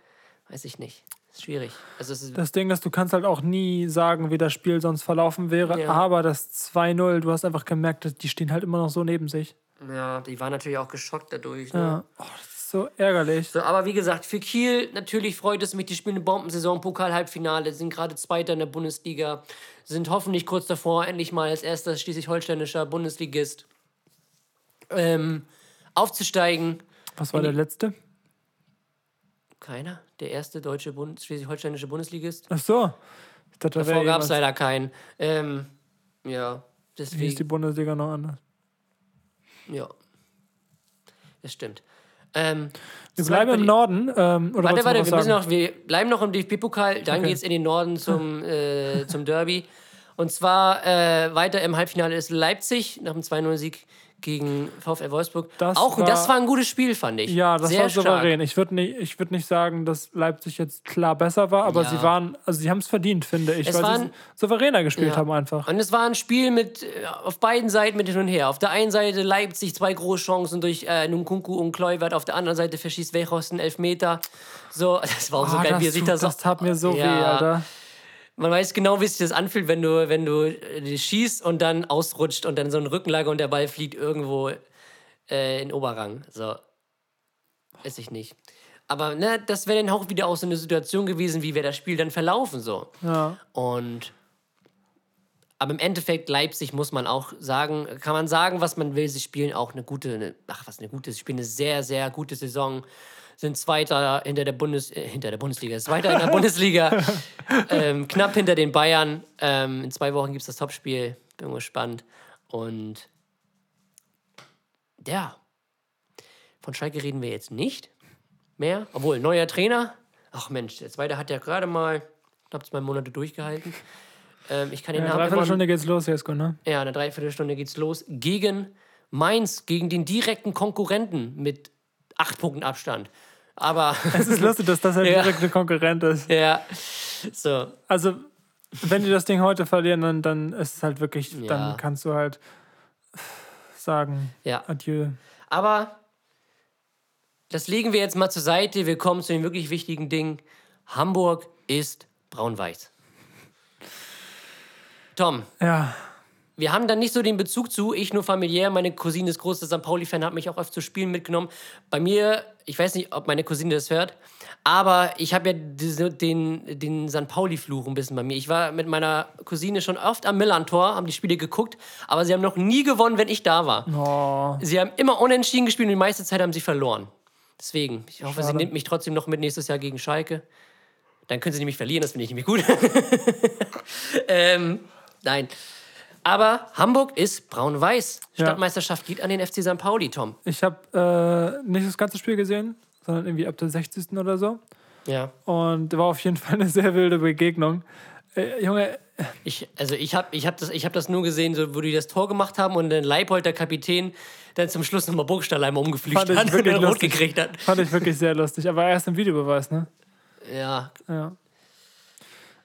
B: weiß ich nicht. Ist schwierig. Also ist,
A: Das Ding ist, du kannst halt auch nie sagen, wie das Spiel sonst verlaufen wäre.
B: Ja.
A: Aber das 2-0, du hast einfach gemerkt, die stehen halt immer noch so neben sich.
B: ja, die waren natürlich auch geschockt dadurch. Ne?
A: Ja. Oh, das ist so ärgerlich.
B: So, aber wie gesagt, für Kiel natürlich freut es mich, die spielen eine Bombensaison, Pokal-Halbfinale, sind gerade Zweiter in der Bundesliga, sind hoffentlich kurz davor, endlich mal als erster schleswig-holsteinischer Bundesligist ähm, aufzusteigen.
A: Was war der letzte?
B: Keiner? Der erste deutsche Bund schleswig-holsteinische Bundesligist?
A: Ach so. Ich dachte,
B: Davor gab es leider keinen. Ähm, ja,
A: Wie hieß die
B: deswegen.
A: Bundesliga noch anders?
B: Ja. Das stimmt. Ähm,
A: Wir bleiben im Norden. Ähm, oder
B: Warte, warte, wir, müssen noch, wir bleiben noch im DFB-Pokal, dann
A: Okay.
B: geht's in den Norden zum, äh, zum Derby. Und zwar äh, weiter im Halbfinale ist Leipzig nach dem 2-0-Sieg gegen VfL Wolfsburg.
A: Das
B: Auch
A: war-
B: das war ein gutes Spiel, fand ich.
A: Ja, das
B: Sehr
A: war
B: stark.
A: souverän. Ich würde nicht, ich würd nicht sagen, dass Leipzig jetzt klar besser war, aber
B: Ja.
A: sie waren, also sie haben es verdient, finde ich,
B: Es
A: weil
B: waren-
A: sie souveräner gespielt
B: Ja.
A: haben einfach.
B: Und es war ein Spiel mit äh, auf beiden Seiten mit hin und her. Auf der einen Seite Leipzig zwei große Chancen durch äh, Nkunku und Kluivert, auf der anderen Seite verschießt Wechhorst einen Elfmeter. So, das war auch so
A: Ah,
B: geil, wie er
A: das,
B: sich
A: tut-
B: da so.
A: das tat mir so weh,
B: Ja.
A: Alter.
B: Man weiß genau, wie sich das anfühlt, wenn du, wenn du äh, schießt und dann ausrutscht und dann so ein Rückenlage und der Ball fliegt irgendwo äh, in Oberrang. So. Weiß ich nicht. Aber ne, das wäre dann auch wieder auch so eine Situation gewesen, wie wäre das Spiel dann verlaufen so.
A: Ja.
B: Und aber im Endeffekt Leipzig muss man auch sagen, kann man sagen, was man will. Sie spielen auch eine gute, eine, ach was eine gute, sie spielen eine sehr sehr gute Saison. Sind Zweiter hinter der Bundes, äh, hinter der Bundesliga, Zweiter in der Bundesliga, ähm, knapp hinter den Bayern. Ähm, in zwei Wochen gibt es das Topspiel, bin gespannt. Und ja, von Schalke reden wir jetzt nicht mehr, obwohl neuer Trainer. Ach Mensch, der zweite hat ja gerade mal knapp zwei Monate durchgehalten. Ähm, ich kann den
A: In
B: Namen
A: einer
B: immer
A: Dreiviertelstunde geht's los, Jesko, ne?
B: ja, in einer Dreiviertelstunde geht's los. Gegen Mainz, gegen den direkten Konkurrenten mit acht Punkten Abstand. Aber,
A: Es ist lustig, dass das ein
B: Ja.
A: direkter Konkurrent ist.
B: ja, so,
A: Also, wenn die das Ding heute verlieren, dann, dann ist es halt wirklich,
B: Ja.
A: dann kannst du halt sagen,
B: ja.
A: adieu.
B: Aber das legen wir jetzt mal zur Seite. Wir kommen zu den wirklich wichtigen Dingen. Hamburg ist braun-weiß. Tom,
A: Ja,
B: wir haben dann nicht so den Bezug zu, ich nur familiär. Meine Cousine ist großer St. Pauli-Fan, hat mich auch oft zu Spielen mitgenommen. Bei mir, ich weiß nicht, ob meine Cousine das hört, aber ich habe ja diese, den, den St. Pauli-Fluch ein bisschen bei mir. Ich war mit meiner Cousine schon oft am Millantor, haben die Spiele geguckt, aber sie haben noch nie gewonnen, wenn ich da war.
A: oh,
B: Sie haben immer unentschieden gespielt und die meiste Zeit haben sie verloren. Deswegen, ich hoffe, sie
A: Schade.
B: nimmt mich trotzdem noch mit nächstes Jahr gegen Schalke. Dann können sie nämlich verlieren, das finde ich nämlich gut. ähm, nein. Aber Hamburg ist braun-weiß. Stadtmeisterschaft geht an den FC St. Pauli, Tom.
A: ich habe äh, nicht das ganze Spiel gesehen, sondern irgendwie ab der 60. oder so.
B: Ja.
A: Und war auf jeden Fall eine sehr wilde Begegnung. Äh, Junge,
B: Ich, also ich habe ich hab das, ich hab das nur gesehen, so, wo die das Tor gemacht haben und dann Leipold, der Kapitän, dann zum Schluss nochmal Burgstallheimer umgepflügt
A: Fand ich
B: hat und dann rot gekriegt hat.
A: fand ich wirklich sehr lustig. Aber erst im Videobeweis, ne?
B: Ja,
A: Ja.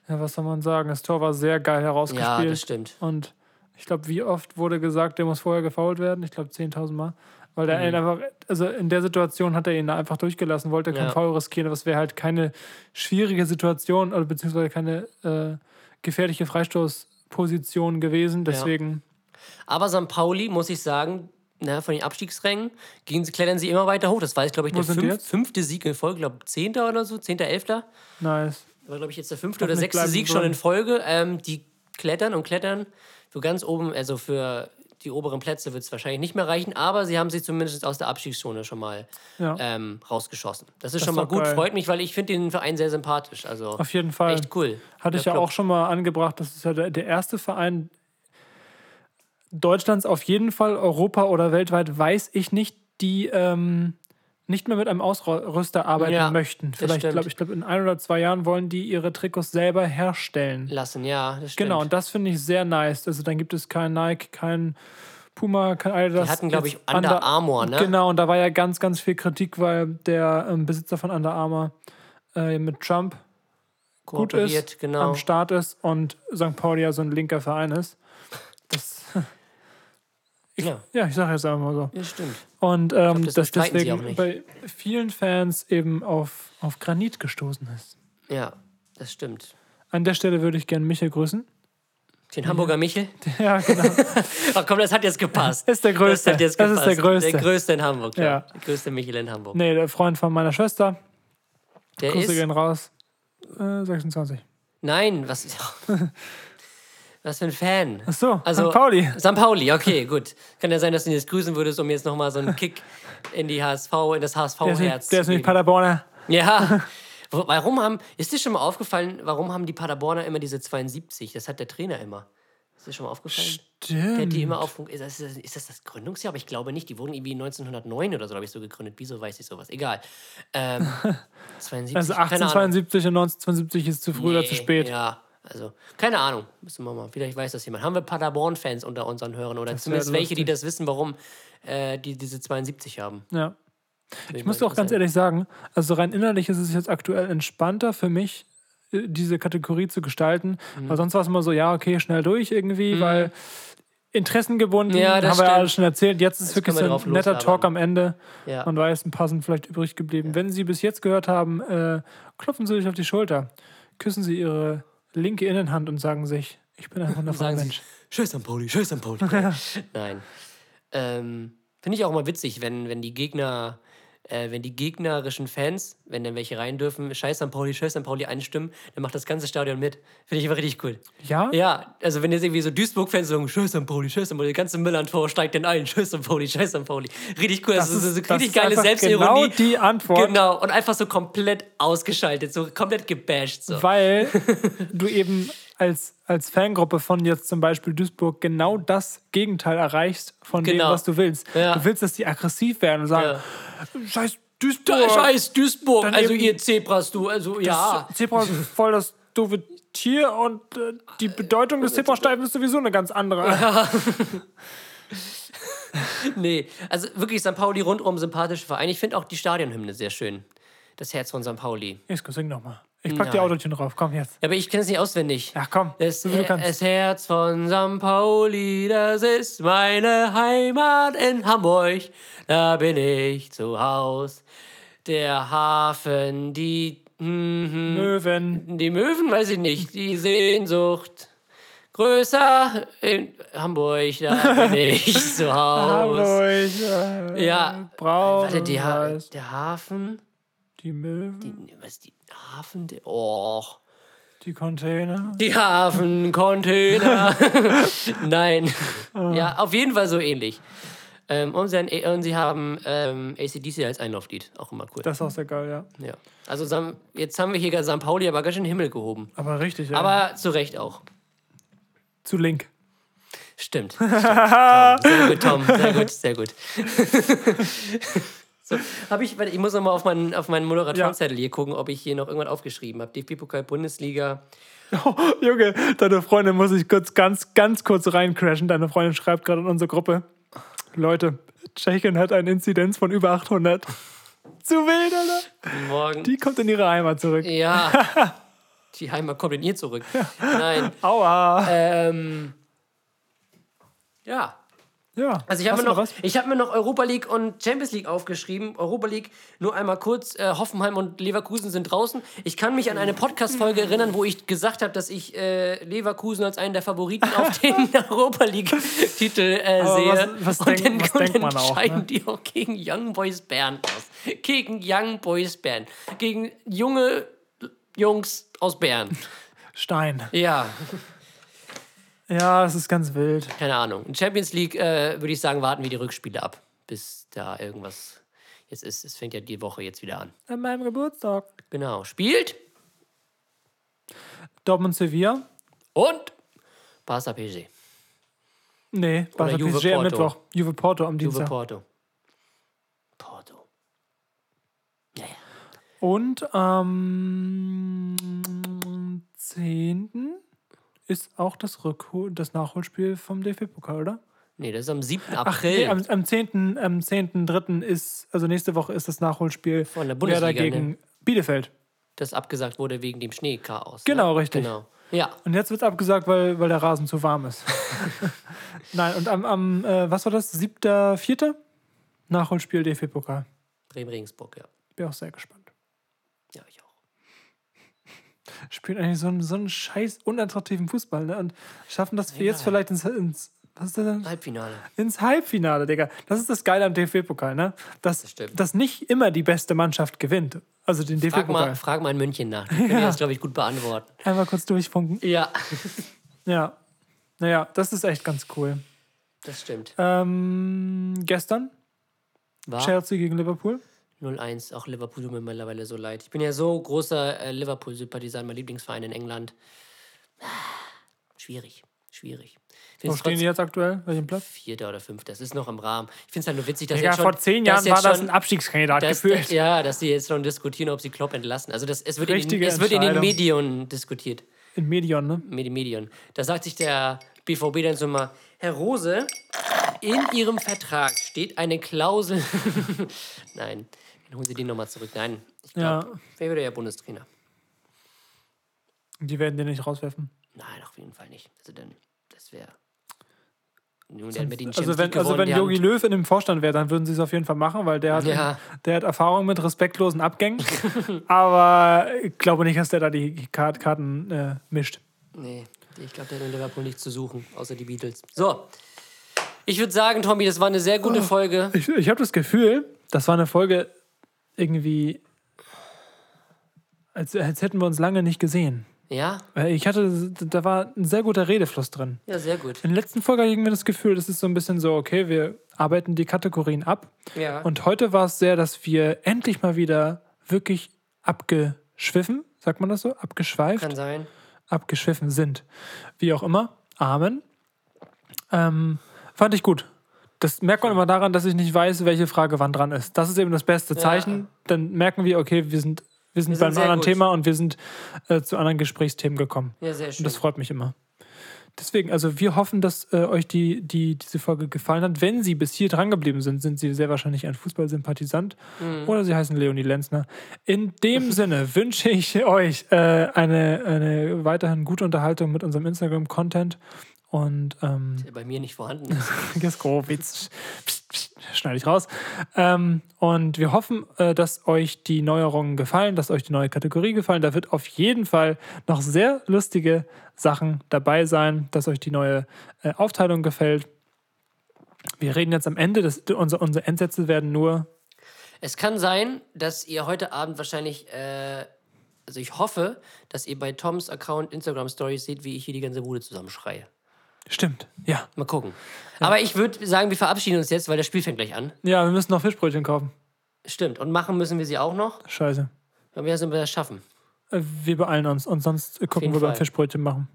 A: Ja, was soll man sagen? Das Tor war sehr geil herausgespielt.
B: ja, das stimmt.
A: Und ich glaube, wie oft wurde gesagt, der muss vorher gefault werden? Ich glaube 10.000 Mal. Weil der ihn einfach, also in der Situation hat er ihn einfach durchgelassen, wollte kein
B: Mhm. Ja.
A: Foul riskieren, es wäre halt keine schwierige Situation, oder beziehungsweise keine äh, gefährliche Freistoßposition gewesen. Deswegen,
B: Aber St. Pauli, muss ich sagen, na, von den Abstiegsrängen gehen klettern sie immer weiter hoch. Das war jetzt, glaube ich, der fünf, fünfte Sieg in Folge, glaube Zehnter oder so, Zehnter, Elfter.
A: nice.
B: War, glaube ich, jetzt der fünfte oder sechste Sieg
A: sie
B: schon in Folge. Ähm, die klettern und klettern. Für ganz oben, also für die oberen Plätze wird es wahrscheinlich nicht mehr reichen, aber sie haben sich zumindest aus der Abstiegszone schon mal
A: Ja.
B: ähm, rausgeschossen. Das ist
A: Das
B: schon
A: ist
B: mal gut,
A: geil.
B: freut mich, weil ich finde den Verein sehr sympathisch. Also
A: Auf jeden Fall.
B: echt cool.
A: Hatte ich ja
B: Club.
A: auch schon mal angebracht, das ist ja der, der erste Verein Deutschlands auf jeden Fall, Europa oder weltweit, weiß ich nicht, die ähm, nicht mehr mit einem Ausrüster arbeiten
B: Ja,
A: möchten.
B: das
A: Vielleicht, glaube ich, glaube in ein oder zwei Jahren wollen die ihre Trikots selber herstellen.
B: lassen, ja, das stimmt.
A: Genau, und das finde ich sehr nice. Also dann gibt es kein Nike, kein Puma, kein Adidas.
B: Die hatten, glaube ich,
A: Jetzt
B: Under Armour, ne?
A: Genau, und da war ja ganz, ganz viel Kritik, weil der ähm, Besitzer von Under Armour äh, mit Trump gut ist,
B: genau.
A: am Start ist und St. Pauli ja so ein linker Verein ist. Das,
B: Ja,
A: ja, ich sage jetzt einfach mal so.
B: das stimmt.
A: Und ähm,
B: das
A: dass deswegen bei vielen Fans eben auf, auf Granit gestoßen ist.
B: Ja, das stimmt.
A: An der Stelle würde ich gerne Michael grüßen.
B: Den Hamburger Michel?
A: Ja, genau.
B: Ach komm, das hat jetzt gepasst.
A: Ist der Größte.
B: Das,
A: Das ist der Größte.
B: Der Größte in Hamburg, ja.
A: Ja.
B: Der größte Michel in Hamburg.
A: nee, der Freund von meiner Schwester.
B: der
A: Grüße
B: ist.
A: gehen raus. Äh, 26.
B: Nein, was. was für ein Fan.
A: Ach so,
B: Also,
A: St. Pauli.
B: St. Pauli, okay, gut. Kann ja sein, dass du ihn jetzt grüßen würdest, um jetzt nochmal so einen Kick in die HSV, in das HSV-Herz
A: der ist
B: geben.
A: Paderborner.
B: Ja. Warum haben, ist dir schon mal aufgefallen, warum haben die Paderborner immer diese 72? Das hat der Trainer immer. Ist dir schon mal aufgefallen?
A: Stimmt.
B: Der hat die immer auf. Ist das, ist das das Gründungsjahr? Aber ich glaube nicht. Die wurden irgendwie 1909 oder so, glaube ich, so gegründet. Wieso weiß ich sowas? Egal. Ähm, 72.
A: Also
B: keine Ahnung.
A: 1872 und 1972 ist zu früh oder zu
B: Nee,
A: spät.
B: Ja, also, keine Ahnung. Müssen wir mal. Vielleicht weiß das jemand. Haben wir Paderborn-Fans unter unseren Hörern oder
A: Das
B: zumindest welche, die das wissen, warum äh, die diese 72 haben?
A: Ja. Ich muss
B: mal
A: ganz ehrlich sagen, also rein innerlich ist es jetzt aktuell entspannter für mich, äh, diese Kategorie zu gestalten.
B: Mhm.
A: Weil sonst war es immer so, ja, okay, schnell durch irgendwie, weil interessengebunden,
B: Ja, das
A: haben wir ja
B: stimmt.
A: alles schon erzählt. Jetzt ist
B: Jetzt
A: wirklich
B: wir
A: so ein netter
B: loslabern.
A: Talk am Ende.
B: Ja.
A: Man weiß, ein paar sind vielleicht übrig geblieben. Wenn Sie bis jetzt gehört haben, äh, klopfen Sie sich auf die Schulter, küssen Sie Ihre linke Innenhand und sagen sich, ich bin ein
B: Sie,
A: Mensch.
B: Scheiß an Pauli, Scheiß an Pauli. Nein. Ähm, Finde ich auch immer witzig, wenn, wenn die Gegner, äh, wenn die gegnerischen Fans, wenn dann welche rein dürfen, Scheiß an Pauli, Scheiß an Pauli einstimmen, dann macht das ganze Stadion mit. Finde ich immer richtig cool.
A: Ja?
B: Ja, also wenn jetzt irgendwie so Duisburg-Fans sagen, Scheiß an Pauli, Scheiß an Pauli, der ganze Müllern-Tor steigt dann ein, Scheiß an Pauli, Scheiß an Pauli. Richtig cool, das,
A: Das
B: ist,
A: das
B: richtig geile Selbstironie.
A: genau die Antwort.
B: Genau, und einfach so komplett ausgeschaltet, so komplett gebasht. So.
A: Weil du eben als, als Fangruppe von jetzt zum Beispiel Duisburg genau das Gegenteil erreichst von dem,
B: Genau.
A: was du willst.
B: Ja.
A: Du willst, dass die aggressiv werden und sagen, scheiß Duisburg.
B: Scheiß Duisburg,
A: Dann
B: also ihr Zebras, du, also ja.
A: Das Zebra ist voll das doofe Tier und äh, die Bedeutung des Zebrastreifens ist sowieso eine ganz andere.
B: Nee, also wirklich St. Pauli rundum sympathischer Verein. Ich finde auch die Stadionhymne sehr schön. Das Herz von St. Pauli.
A: Isko, sing nochmal. Ich pack die
B: Nein.
A: Autotune drauf. Komm jetzt.
B: Ja, aber ich kenne es nicht auswendig.
A: Ja, komm.
B: Das,
A: so wie du kannst.
B: das Herz von St. Pauli, das ist meine Heimat in Hamburg. Da bin ich zu Haus. Der Hafen, die. Mhm.
A: Möwen.
B: Die Möwen, weiß ich nicht. Die Sehnsucht. Größer in Hamburg, da bin ich zu Haus.
A: Hamburg. Äh,
B: Ja.
A: Braun.
B: Warte, die ha
A: weiß.
B: der Hafen.
A: Die Möwen.
B: Die, was die Hafen? Der, oh.
A: Die Container.
B: Die Hafencontainer. Nein.
A: Ah.
B: Ja, auf jeden Fall so ähnlich. Ähm, und, sie, haben- und sie haben ähm, ACDC als Einlauflied. Auch immer cool.
A: Das ist auch sehr geil, ja.
B: ja. Also jetzt haben wir hier St. Pauli aber ganz schön Himmel gehoben.
A: Aber richtig, ja.
B: Aber zu Recht auch.
A: zu Link.
B: Stimmt. Stimmt. Tom, sehr gut, Tom. Sehr gut, sehr gut. so, hab ich, ich muss noch mal auf meinen, auf meinen Moderatorenzettel hier gucken, ob ich hier noch irgendwas aufgeschrieben habe. DFB-Pokal Bundesliga.
A: Junge, deine Freundin muss ich kurz, ganz, ganz kurz reincrashen. Deine Freundin schreibt gerade in unsere Gruppe. Leute, Tschechien hat eine Inzidenz von über 800. Zu wild, Alter.
B: Morgen.
A: Die kommt in ihre Heimat zurück.
B: Ja. Die Heimat kommt in ihr zurück. Nein.
A: Aua.
B: Ähm, ja.
A: Ja.
B: Also ich habe mir, noch, ich hab mir noch Europa League und Champions League aufgeschrieben. Europa League nur einmal kurz. Äh, Hoffenheim und Leverkusen sind draußen. Ich kann mich an eine Podcast-Folge erinnern, wo ich gesagt habe, dass ich äh, Leverkusen als einen der Favoriten auf den Europa League-Titel äh, sehe.
A: was- was
B: und
A: denk-
B: dann,
A: was
B: und
A: denkt
B: dann
A: man auch,
B: scheiden
A: ne?
B: die auch gegen Young Boys Bern aus. Gegen Young Boys Bern. Gegen junge Jungs aus Bern.
A: Stein.
B: Ja,
A: Ja, es ist ganz wild.
B: keine Ahnung. In Champions League äh, würde ich sagen, warten wir die Rückspiele ab, bis da irgendwas jetzt ist. Es fängt ja die Woche jetzt wieder an.
A: An meinem Geburtstag.
B: Genau. Spielt
A: Dortmund Sevilla.
B: und Barca PSG.
A: Nee, Barca
B: Juve
A: PSG am
B: Porto.
A: Mittwoch. Juve Porto am
B: Juve
A: Dienstag.
B: Porto. Porto. Ja, ja.
A: Und am 10. ist auch das, Rückhol das Nachholspiel vom DFB-Pokal, oder?
B: Nee, das ist am 7.
A: Ach,
B: April.
A: nee, am, am 10. am 10.3. ist, also nächste Woche ist das Nachholspiel
B: Von der
A: Werder
B: Bundesliga,
A: gegen Bielefeld.
B: das abgesagt wurde wegen dem Schneechaos.
A: Genau,
B: ne?
A: richtig.
B: Genau. Ja.
A: Und jetzt wird abgesagt, weil, weil der Rasen zu warm ist. Nein, und am, am äh, was war das? 7.4. Nachholspiel DFB-Pokal.
B: Bremen-Regensburg, ja.
A: Bin auch sehr gespannt.
B: Ja, ich auch.
A: Spielen eigentlich so einen, so einen scheiß unattraktiven Fußball, ne? Und schaffen das für jetzt
B: Ja.
A: vielleicht ins, ins was ist das denn?
B: Halbfinale.
A: Ins Halbfinale, Digga. Das ist das Geile am DFB-Pokal, ne? Dass,
B: Das
A: dass nicht immer die beste Mannschaft gewinnt. Also den
B: Frag mal,
A: DFB-Pokal.
B: frag mal in München nach. Die können dir das, glaube ich, gut beantworten.
A: Einmal kurz durchfunken.
B: Ja,
A: Ja. Naja, das ist echt ganz cool.
B: das stimmt.
A: Ähm, gestern
B: War
A: Chelsea gegen Liverpool.
B: 0-1. Auch Liverpool tut mir mittlerweile so leid. Ich bin ja so großer äh, Liverpool-Sympathisant, mein Lieblingsverein in England. Schwierig. Schwierig.
A: Wo stehen die jetzt aktuell? Welchen Platz?
B: Vierter oder fünfter. Das ist noch im Rahmen. Ich finde es halt nur witzig, dass
A: Digga,
B: jetzt schon,
A: vor zehn Jahren war das ein Abstiegskandidat
B: dass,
A: gefühlt.
B: Ja, dass die jetzt schon diskutieren, ob sie Klopp entlassen. Also das, es wird, in es wird in den. Medien diskutiert.
A: In Medion, ne?
B: Medi Medion. Da sagt sich der BVB dann so mal, Herr Rose, in Ihrem Vertrag steht eine Klausel. Nein, dann holen Sie die nochmal zurück. Nein, ich glaube,
A: Ja.
B: wer würde ja Bundestrainer?
A: Die werden den nicht rauswerfen.
B: Nein, auf jeden Fall nicht. Also dann, das wäre... Nun, mit den
A: Also wenn, also wenn Jogi Löw in dem Vorstand wäre, dann würden sie es auf jeden Fall machen, weil der hat,
B: Ja.
A: der hat Erfahrung mit respektlosen Abgängen. aber ich glaube nicht, dass der da die Kart Karten äh, mischt.
B: Nee, ich glaube, der hat in Liverpool nichts zu suchen, außer die Beatles. So, ich würde sagen, Tommy, das war eine sehr gute Folge.
A: Ich, ich habe das Gefühl, das war eine Folge irgendwie, als, als hätten wir uns lange nicht gesehen.
B: Ja?
A: Ich hatte, da war ein sehr guter Redefluss drin.
B: Ja, sehr gut.
A: In der letzten Folge hatte ich irgendwie das Gefühl, das ist so ein bisschen so, okay, wir arbeiten die Kategorien ab.
B: Ja.
A: Und heute war es sehr, dass wir endlich mal wieder wirklich abgeschwiffen, sagt man das so? Abgeschweift?
B: Kann sein.
A: abgeschwiffen sind. Wie auch immer. Amen. Ähm, fand ich gut. Das merkt man immer daran, dass ich nicht weiß, welche Frage wann dran ist. Das ist eben das beste Zeichen. Dann merken wir, okay, wir sind, wir sind
B: Wir
A: bei einem anderen
B: gut.
A: Thema und wir sind äh, zu anderen Gesprächsthemen gekommen.
B: Ja, sehr schön.
A: Und das freut mich immer. Deswegen, also wir hoffen, dass äh, euch die, die, diese Folge gefallen hat. Wenn Sie bis hier dran geblieben sind, sind Sie sehr wahrscheinlich ein Fußballsympathisant
B: Mhm.
A: oder Sie heißen Leonie Lenzner. In dem Sinne wünsche ich euch äh, eine, eine weiterhin gute Unterhaltung mit unserem Instagram-Content und ähm,
B: der bei mir nicht vorhanden ist.
A: Jesko, Witz. Psst, psst, Schneide ich raus. Ähm, und wir hoffen, äh, dass euch die Neuerungen gefallen, dass euch die neue Kategorie gefallen. Da wird auf jeden Fall noch sehr lustige Sachen dabei sein, dass euch die neue äh, Aufteilung gefällt. Wir reden jetzt am Ende, das, unsere, unsere Endsätze werden nur.
B: Es kann sein, dass ihr heute Abend wahrscheinlich, äh, also ich hoffe, dass ihr bei Toms Account Instagram Stories seht, wie ich hier die ganze Bude zusammenschreie.
A: Stimmt, ja.
B: Mal gucken. Aber ich würde sagen, wir verabschieden uns jetzt, weil das Spiel fängt gleich an.
A: Ja, wir müssen noch Fischbrötchen kaufen.
B: Stimmt. Und machen müssen wir sie auch noch.
A: Scheiße.
B: Aber wir sind wir das schaffen.
A: Äh, Wir beeilen uns und sonst gucken wir beim. Fischbrötchen machen.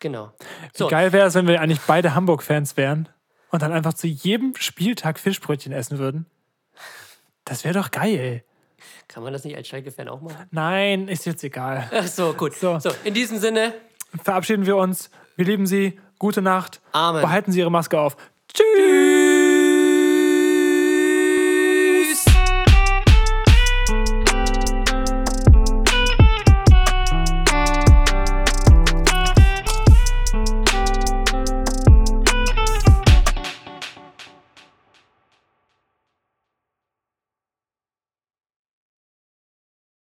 B: Genau. So,
A: geil wäre es, wenn wir eigentlich beide Hamburg-Fans wären und dann einfach zu jedem Spieltag Fischbrötchen essen würden. Das wäre doch geil.
B: kann man das nicht als Schalke-Fan auch machen?
A: Nein, ist jetzt egal.
B: Ach so, gut.
A: So.
B: So. in diesem Sinne,
A: Verabschieden wir uns. Wir lieben Sie. Gute Nacht.
B: Amen.
A: Behalten Sie Ihre Maske auf. Tschüss.